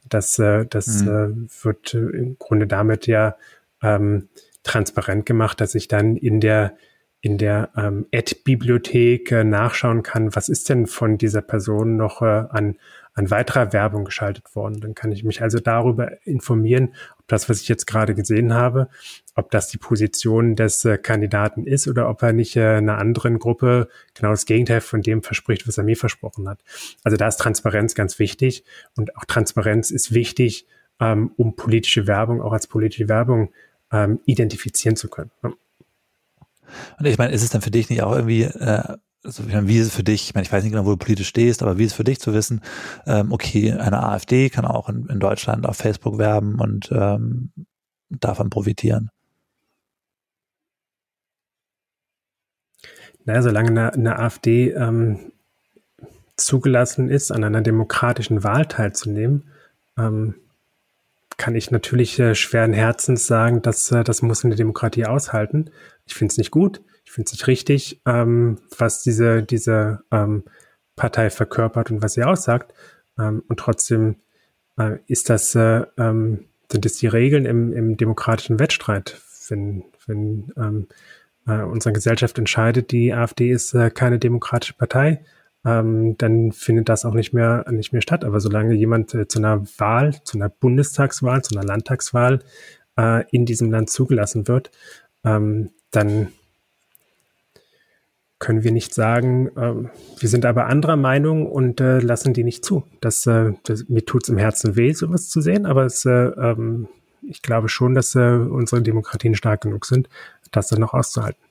Speaker 3: das äh, das mhm. äh, wird im Grunde damit ja ähm, transparent gemacht, dass sich dann in der in der ähm, Ad-Bibliothek äh, nachschauen kann, was ist denn von dieser Person noch äh, an, an weiterer Werbung geschaltet worden. Dann kann ich mich also darüber informieren, das, was ich jetzt gerade gesehen habe, ob das die Position des äh, Kandidaten ist oder ob er nicht äh, einer anderen Gruppe genau das Gegenteil von dem verspricht, was er mir versprochen hat. Also da ist Transparenz ganz wichtig und auch Transparenz ist wichtig, ähm, um politische Werbung auch als politische Werbung ähm, identifizieren zu können.
Speaker 2: Und ich meine, ist es dann für dich nicht auch irgendwie, äh, also wie ist es für dich, ich meine, ich weiß nicht genau, wo du politisch stehst, aber wie ist es für dich zu wissen, ähm, okay, eine AfD kann auch in, in Deutschland auf Facebook werben und ähm, davon profitieren?
Speaker 3: Naja, solange eine, eine AfD ähm, zugelassen ist, an einer demokratischen Wahl teilzunehmen, ähm, kann ich natürlich äh, schweren Herzens sagen, dass äh, das muss eine Demokratie aushalten. Ich finde es nicht gut, ich finde es nicht richtig, ähm, was diese, diese ähm, Partei verkörpert und was sie aussagt. Ähm, und trotzdem äh, ist das, äh, ähm, sind es die Regeln im, im demokratischen Wettstreit. Wenn, wenn ähm, äh, unsere Gesellschaft entscheidet, die AfD ist äh, keine demokratische Partei, ähm, dann findet das auch nicht mehr, nicht mehr statt. Aber solange jemand äh, zu einer Wahl, zu einer Bundestagswahl, zu einer Landtagswahl äh, in diesem Land zugelassen wird, ähm, dann können wir nicht sagen, äh, wir sind aber anderer Meinung und äh, lassen die nicht zu. Das, äh, das mir tut's im Herzen weh, sowas zu sehen, aber es, äh, ähm, ich glaube schon, dass äh, unsere Demokratien stark genug sind, das dann noch auszuhalten.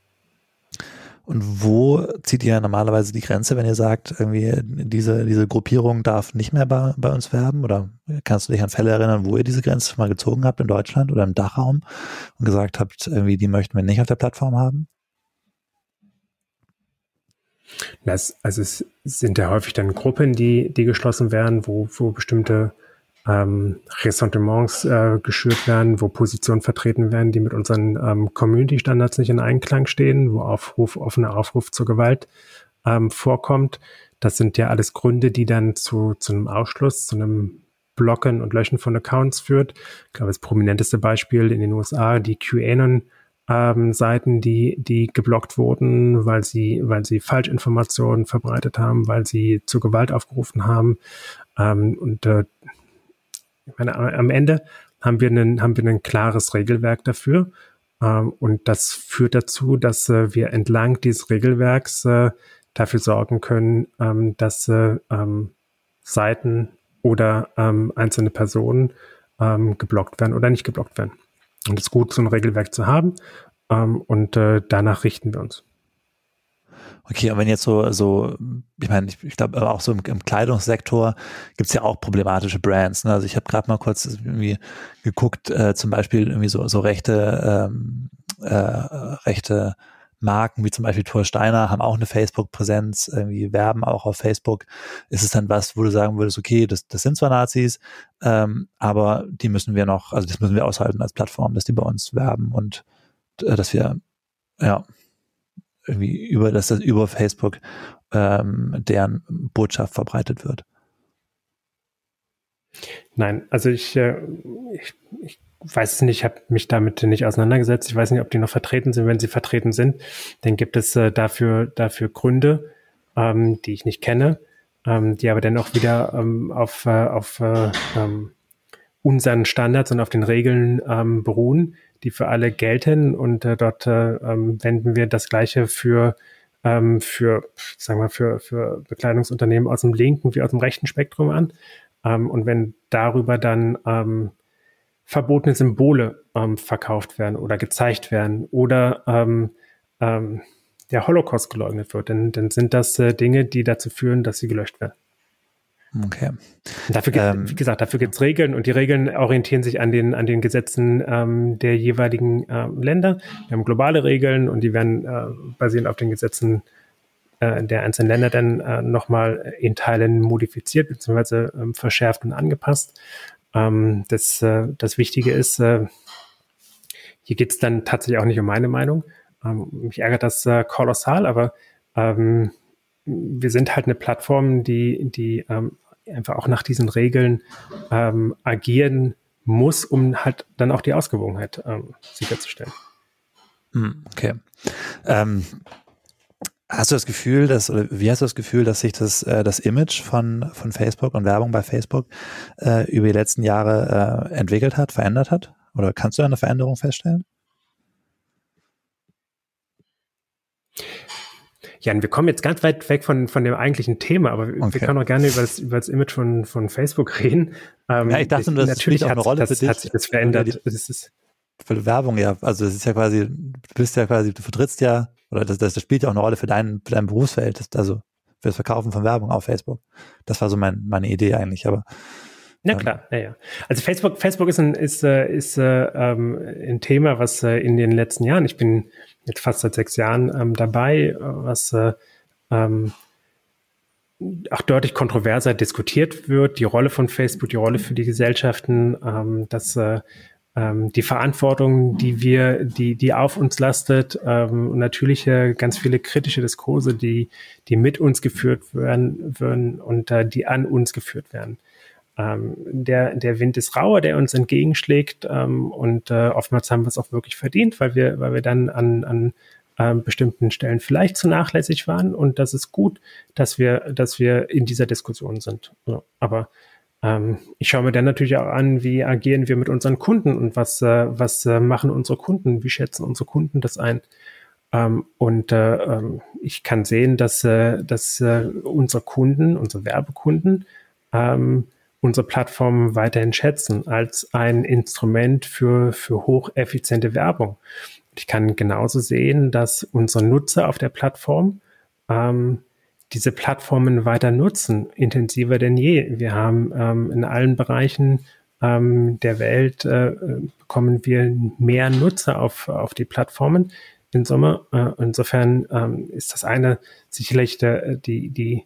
Speaker 2: Und wo zieht ihr normalerweise die Grenze, wenn ihr sagt, irgendwie diese, diese Gruppierung darf nicht mehr bei, bei uns werben? Oder kannst du dich an Fälle erinnern, wo ihr diese Grenze mal gezogen habt in Deutschland oder im Dachraum und gesagt habt, irgendwie die möchten wir nicht auf der Plattform haben?
Speaker 3: Das, also es sind ja häufig dann Gruppen, die, die geschlossen werden, wo, wo bestimmte ähm, Ressentiments äh, geschürt werden, wo Positionen vertreten werden, die mit unseren ähm, Community-Standards nicht in Einklang stehen, wo Aufruf, offener Aufruf zur Gewalt ähm, vorkommt. Das sind ja alles Gründe, die dann zu, zu einem Ausschluss, zu einem Blocken und Löschen von Accounts führt. Ich glaube, das prominenteste Beispiel in den USA, die QAnon ähm, Seiten, die, die geblockt wurden, weil sie, weil sie Falschinformationen verbreitet haben, weil sie zu Gewalt aufgerufen haben. Ähm, und äh, ich meine, am Ende haben wir einen, haben wir ein klares Regelwerk dafür. Ähm, und das führt dazu, dass äh, wir entlang dieses Regelwerks äh, dafür sorgen können, ähm, dass äh, ähm, Seiten oder ähm, einzelne Personen ähm, geblockt werden oder nicht geblockt werden. Und es ist gut, so ein Regelwerk zu haben. Ähm, und äh, danach richten wir uns.
Speaker 2: Okay, und wenn jetzt so, so, ich meine, ich, ich glaube, auch so im, im Kleidungssektor gibt es ja auch problematische Brands. Ne? Also ich habe gerade mal kurz irgendwie geguckt, äh, zum Beispiel irgendwie so, so rechte, ähm, äh, rechte Marken wie zum Beispiel Thor Steiner haben auch eine Facebook-Präsenz, irgendwie werben auch auf Facebook. Ist es dann was, wo du sagen würdest, okay, das, das sind zwar Nazis, ähm, aber die müssen wir noch, also das müssen wir aushalten als Plattform, dass die bei uns werben und äh, dass wir, ja, irgendwie über, dass das über Facebook ähm, deren Botschaft verbreitet wird.
Speaker 3: Nein, also ich, äh, ich, ich weiß es nicht, ich habe mich damit nicht auseinandergesetzt. Ich weiß nicht, ob die noch vertreten sind. Wenn sie vertreten sind, dann gibt es äh, dafür, dafür Gründe, ähm, die ich nicht kenne, ähm, die aber dennoch wieder ähm, auf, äh, auf äh, ähm, unseren Standards und auf den Regeln ähm, beruhen, die für alle gelten. Und äh, dort äh, ähm, wenden wir das Gleiche für ähm, für, sagen wir, für, für Bekleidungsunternehmen aus dem linken wie aus dem rechten Spektrum an. Ähm, und wenn darüber dann ähm, verbotene Symbole ähm, verkauft werden oder gezeigt werden oder ähm, ähm, der Holocaust geleugnet wird, dann, dann sind das äh, Dinge, die dazu führen, dass sie gelöscht werden.
Speaker 2: Okay.
Speaker 3: Und dafür gibt, ähm, wie gesagt, dafür gibt es Regeln und die Regeln orientieren sich an den, an den Gesetzen ähm, der jeweiligen ähm, Länder. Wir haben globale Regeln und die werden äh, basierend auf den Gesetzen äh, der einzelnen Länder dann äh, nochmal in Teilen modifiziert bzw. Ähm, verschärft und angepasst. Ähm, das, äh, das Wichtige ist, äh, hier geht es dann tatsächlich auch nicht um meine Meinung. Ähm, mich ärgert das äh, kolossal, aber ähm, wir sind halt eine Plattform, die, die ähm, einfach auch nach diesen Regeln ähm, agieren muss, um halt dann auch die Ausgewogenheit ähm, sicherzustellen.
Speaker 2: Hm, okay. Ähm, Hast du das Gefühl, dass, oder wie hast du das Gefühl, dass sich das, äh, das Image von, von Facebook und Werbung bei Facebook äh, über die letzten Jahre äh, entwickelt hat, verändert hat? Oder kannst du eine Veränderung feststellen?
Speaker 3: Jan, wir kommen jetzt ganz weit weg von, von dem eigentlichen Thema, aber okay. wir können auch gerne über das, über das Image von, von Facebook reden.
Speaker 2: Ähm, ja, ich dachte, ich, das natürlich auch eine Rolle
Speaker 3: das,
Speaker 2: für dich.
Speaker 3: hat sich das verändert. Ja,
Speaker 2: das ist für Werbung, ja. Also es ist ja quasi, du bist ja quasi, du vertrittst ja oder das, das, das spielt ja auch eine Rolle für dein, für dein Berufsfeld, das, also für das Verkaufen von Werbung auf Facebook. Das war so mein, meine Idee eigentlich, aber.
Speaker 3: Na klar, ja, ja. Also Facebook, Facebook ist ein, ist, äh, ist äh, ähm, ein Thema, was äh, in den letzten Jahren, ich bin jetzt fast seit sechs Jahren ähm, dabei, was äh, ähm, auch deutlich kontroverser diskutiert wird, die Rolle von Facebook, die Rolle für die Gesellschaften, ähm, dass äh, ähm, die Verantwortung, die wir, die, die auf uns lastet, ähm, und natürlich ganz viele kritische Diskurse, die, die mit uns geführt werden, würden und äh, die an uns geführt werden. Ähm, der, der Wind ist rauer, der uns entgegenschlägt, ähm, und äh, oftmals haben wir es auch wirklich verdient, weil wir, weil wir dann an, an ähm, bestimmten Stellen vielleicht zu nachlässig waren. Und das ist gut, dass wir, dass wir in dieser Diskussion sind. Ja, aber ähm, ich schaue mir dann natürlich auch an, wie agieren wir mit unseren Kunden und was, äh, was äh, machen unsere Kunden, wie schätzen unsere Kunden das ein. Ähm, und äh, ähm, ich kann sehen, dass, äh, dass äh, unsere Kunden, unsere Werbekunden, ähm, unsere Plattform weiterhin schätzen als ein Instrument für, für hocheffiziente Werbung. Ich kann genauso sehen, dass unsere Nutzer auf der Plattform ähm, diese Plattformen weiter nutzen, intensiver denn je. Wir haben ähm, in allen Bereichen ähm, der Welt äh, bekommen wir mehr Nutzer auf, auf die Plattformen im Sommer. Äh, insofern ähm, ist das eine sicherlich der, die, die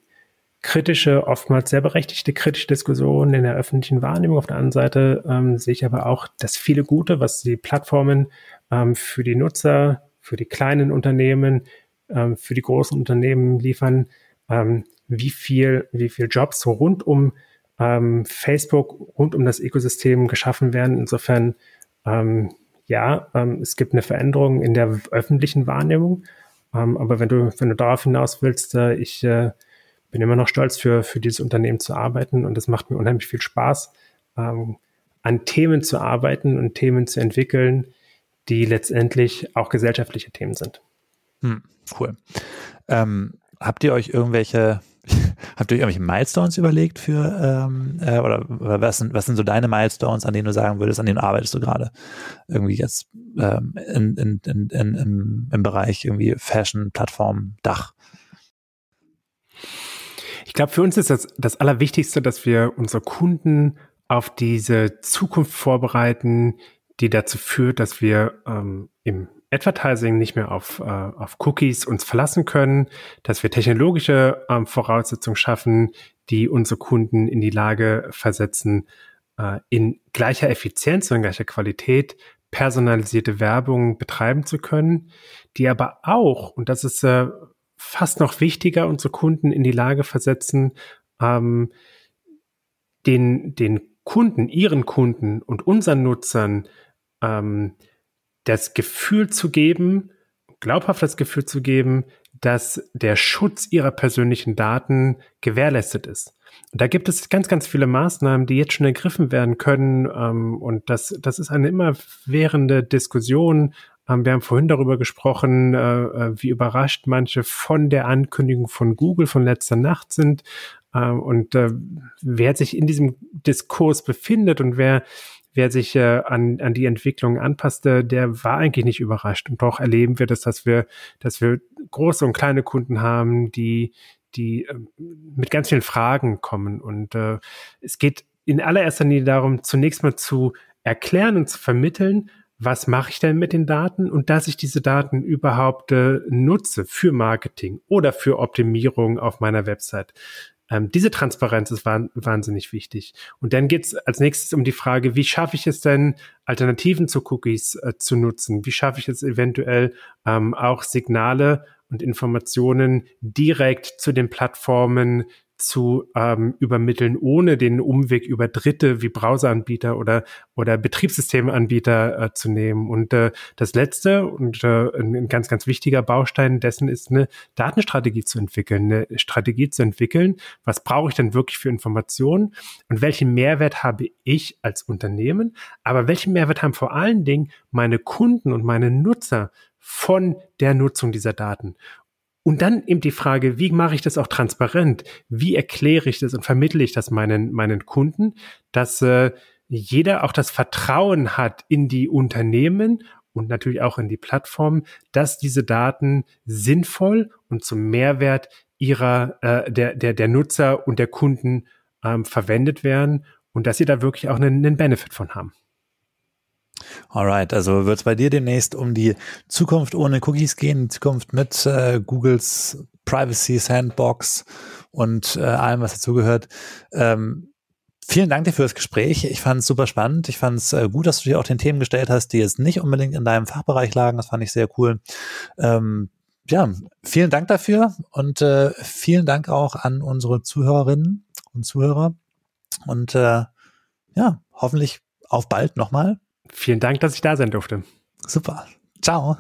Speaker 3: kritische, oftmals sehr berechtigte kritische Diskussion in der öffentlichen Wahrnehmung. Auf der anderen Seite ähm, sehe ich aber auch das viele Gute, was die Plattformen ähm, für die Nutzer, für die kleinen Unternehmen, ähm, für die großen Unternehmen liefern, ähm, wie viel, wie viel Jobs so rund um ähm, Facebook rund um das Ökosystem geschaffen werden. Insofern, ähm, ja, ähm, es gibt eine Veränderung in der öffentlichen Wahrnehmung. Ähm, aber wenn du, wenn du darauf hinaus willst, äh, ich äh, bin immer noch stolz für, für dieses Unternehmen zu arbeiten und es macht mir unheimlich viel Spaß, ähm, an Themen zu arbeiten und Themen zu entwickeln, die letztendlich auch gesellschaftliche Themen sind.
Speaker 2: Hm, cool. Ähm, habt ihr euch irgendwelche [laughs] Habt ihr euch irgendwelche Milestones überlegt für, ähm, äh, oder, oder was, sind, was sind so deine Milestones, an denen du sagen würdest, an denen arbeitest du gerade? Irgendwie jetzt ähm, in, in, in, in, im, im Bereich irgendwie Fashion, Plattform, Dach?
Speaker 3: Ich glaube, für uns ist das das Allerwichtigste, dass wir unsere Kunden auf diese Zukunft vorbereiten, die dazu führt, dass wir ähm, im Advertising nicht mehr auf, äh, auf Cookies uns verlassen können, dass wir technologische ähm, Voraussetzungen schaffen, die unsere Kunden in die Lage versetzen, äh, in gleicher Effizienz und gleicher Qualität personalisierte Werbung betreiben zu können, die aber auch, und das ist äh, fast noch wichtiger, unsere Kunden in die Lage versetzen, ähm, den, den Kunden, ihren Kunden und unseren Nutzern ähm, das Gefühl zu geben, glaubhaft das Gefühl zu geben, dass der Schutz ihrer persönlichen Daten gewährleistet ist. Und da gibt es ganz, ganz viele Maßnahmen, die jetzt schon ergriffen werden können. Ähm, und das, das ist eine immerwährende Diskussion. Ähm, wir haben vorhin darüber gesprochen, äh, äh, wie überrascht manche von der Ankündigung von Google von letzter Nacht sind. Ähm, und äh, wer sich in diesem Diskurs befindet und wer wer sich äh, an, an die Entwicklung anpasste, der war eigentlich nicht überrascht. Und doch erleben wir das, dass wir, dass wir große und kleine Kunden haben, die, die äh, mit ganz vielen Fragen kommen. Und äh, es geht in allererster Linie darum, zunächst mal zu erklären und zu vermitteln, was mache ich denn mit den Daten und dass ich diese Daten überhaupt äh, nutze für Marketing oder für Optimierung auf meiner Website. Ähm, diese Transparenz ist wahnsinnig wichtig. Und dann geht es als nächstes um die Frage, wie schaffe ich es denn, Alternativen zu Cookies äh, zu nutzen? Wie schaffe ich es eventuell ähm, auch Signale und Informationen direkt zu den Plattformen zu ähm, übermitteln, ohne den Umweg über Dritte wie Browseranbieter oder, oder Betriebssystemanbieter äh, zu nehmen. Und äh, das letzte und äh, ein ganz, ganz wichtiger Baustein dessen ist eine Datenstrategie zu entwickeln, eine Strategie zu entwickeln. Was brauche ich denn wirklich für Informationen und welchen Mehrwert habe ich als Unternehmen? Aber welchen Mehrwert haben vor allen Dingen meine Kunden und meine Nutzer von der Nutzung dieser Daten? Und dann eben die Frage, wie mache ich das auch transparent? Wie erkläre ich das und vermittle ich das meinen, meinen Kunden, dass äh, jeder auch das Vertrauen hat in die Unternehmen und natürlich auch in die Plattform, dass diese Daten sinnvoll und zum Mehrwert ihrer, äh, der, der, der Nutzer und der Kunden ähm, verwendet werden und dass sie da wirklich auch einen, einen Benefit von haben.
Speaker 2: Alright, also wird es bei dir demnächst um die Zukunft ohne Cookies gehen, die Zukunft mit äh, Googles Privacy Sandbox und äh, allem, was dazugehört. Ähm, vielen Dank dir für das Gespräch. Ich fand es super spannend. Ich fand es äh, gut, dass du dir auch den Themen gestellt hast, die jetzt nicht unbedingt in deinem Fachbereich lagen. Das fand ich sehr cool. Ähm, ja, vielen Dank dafür und äh, vielen Dank auch an unsere Zuhörerinnen und Zuhörer. Und äh, ja, hoffentlich auf bald nochmal.
Speaker 3: Vielen Dank, dass ich da sein durfte.
Speaker 2: Super. Ciao.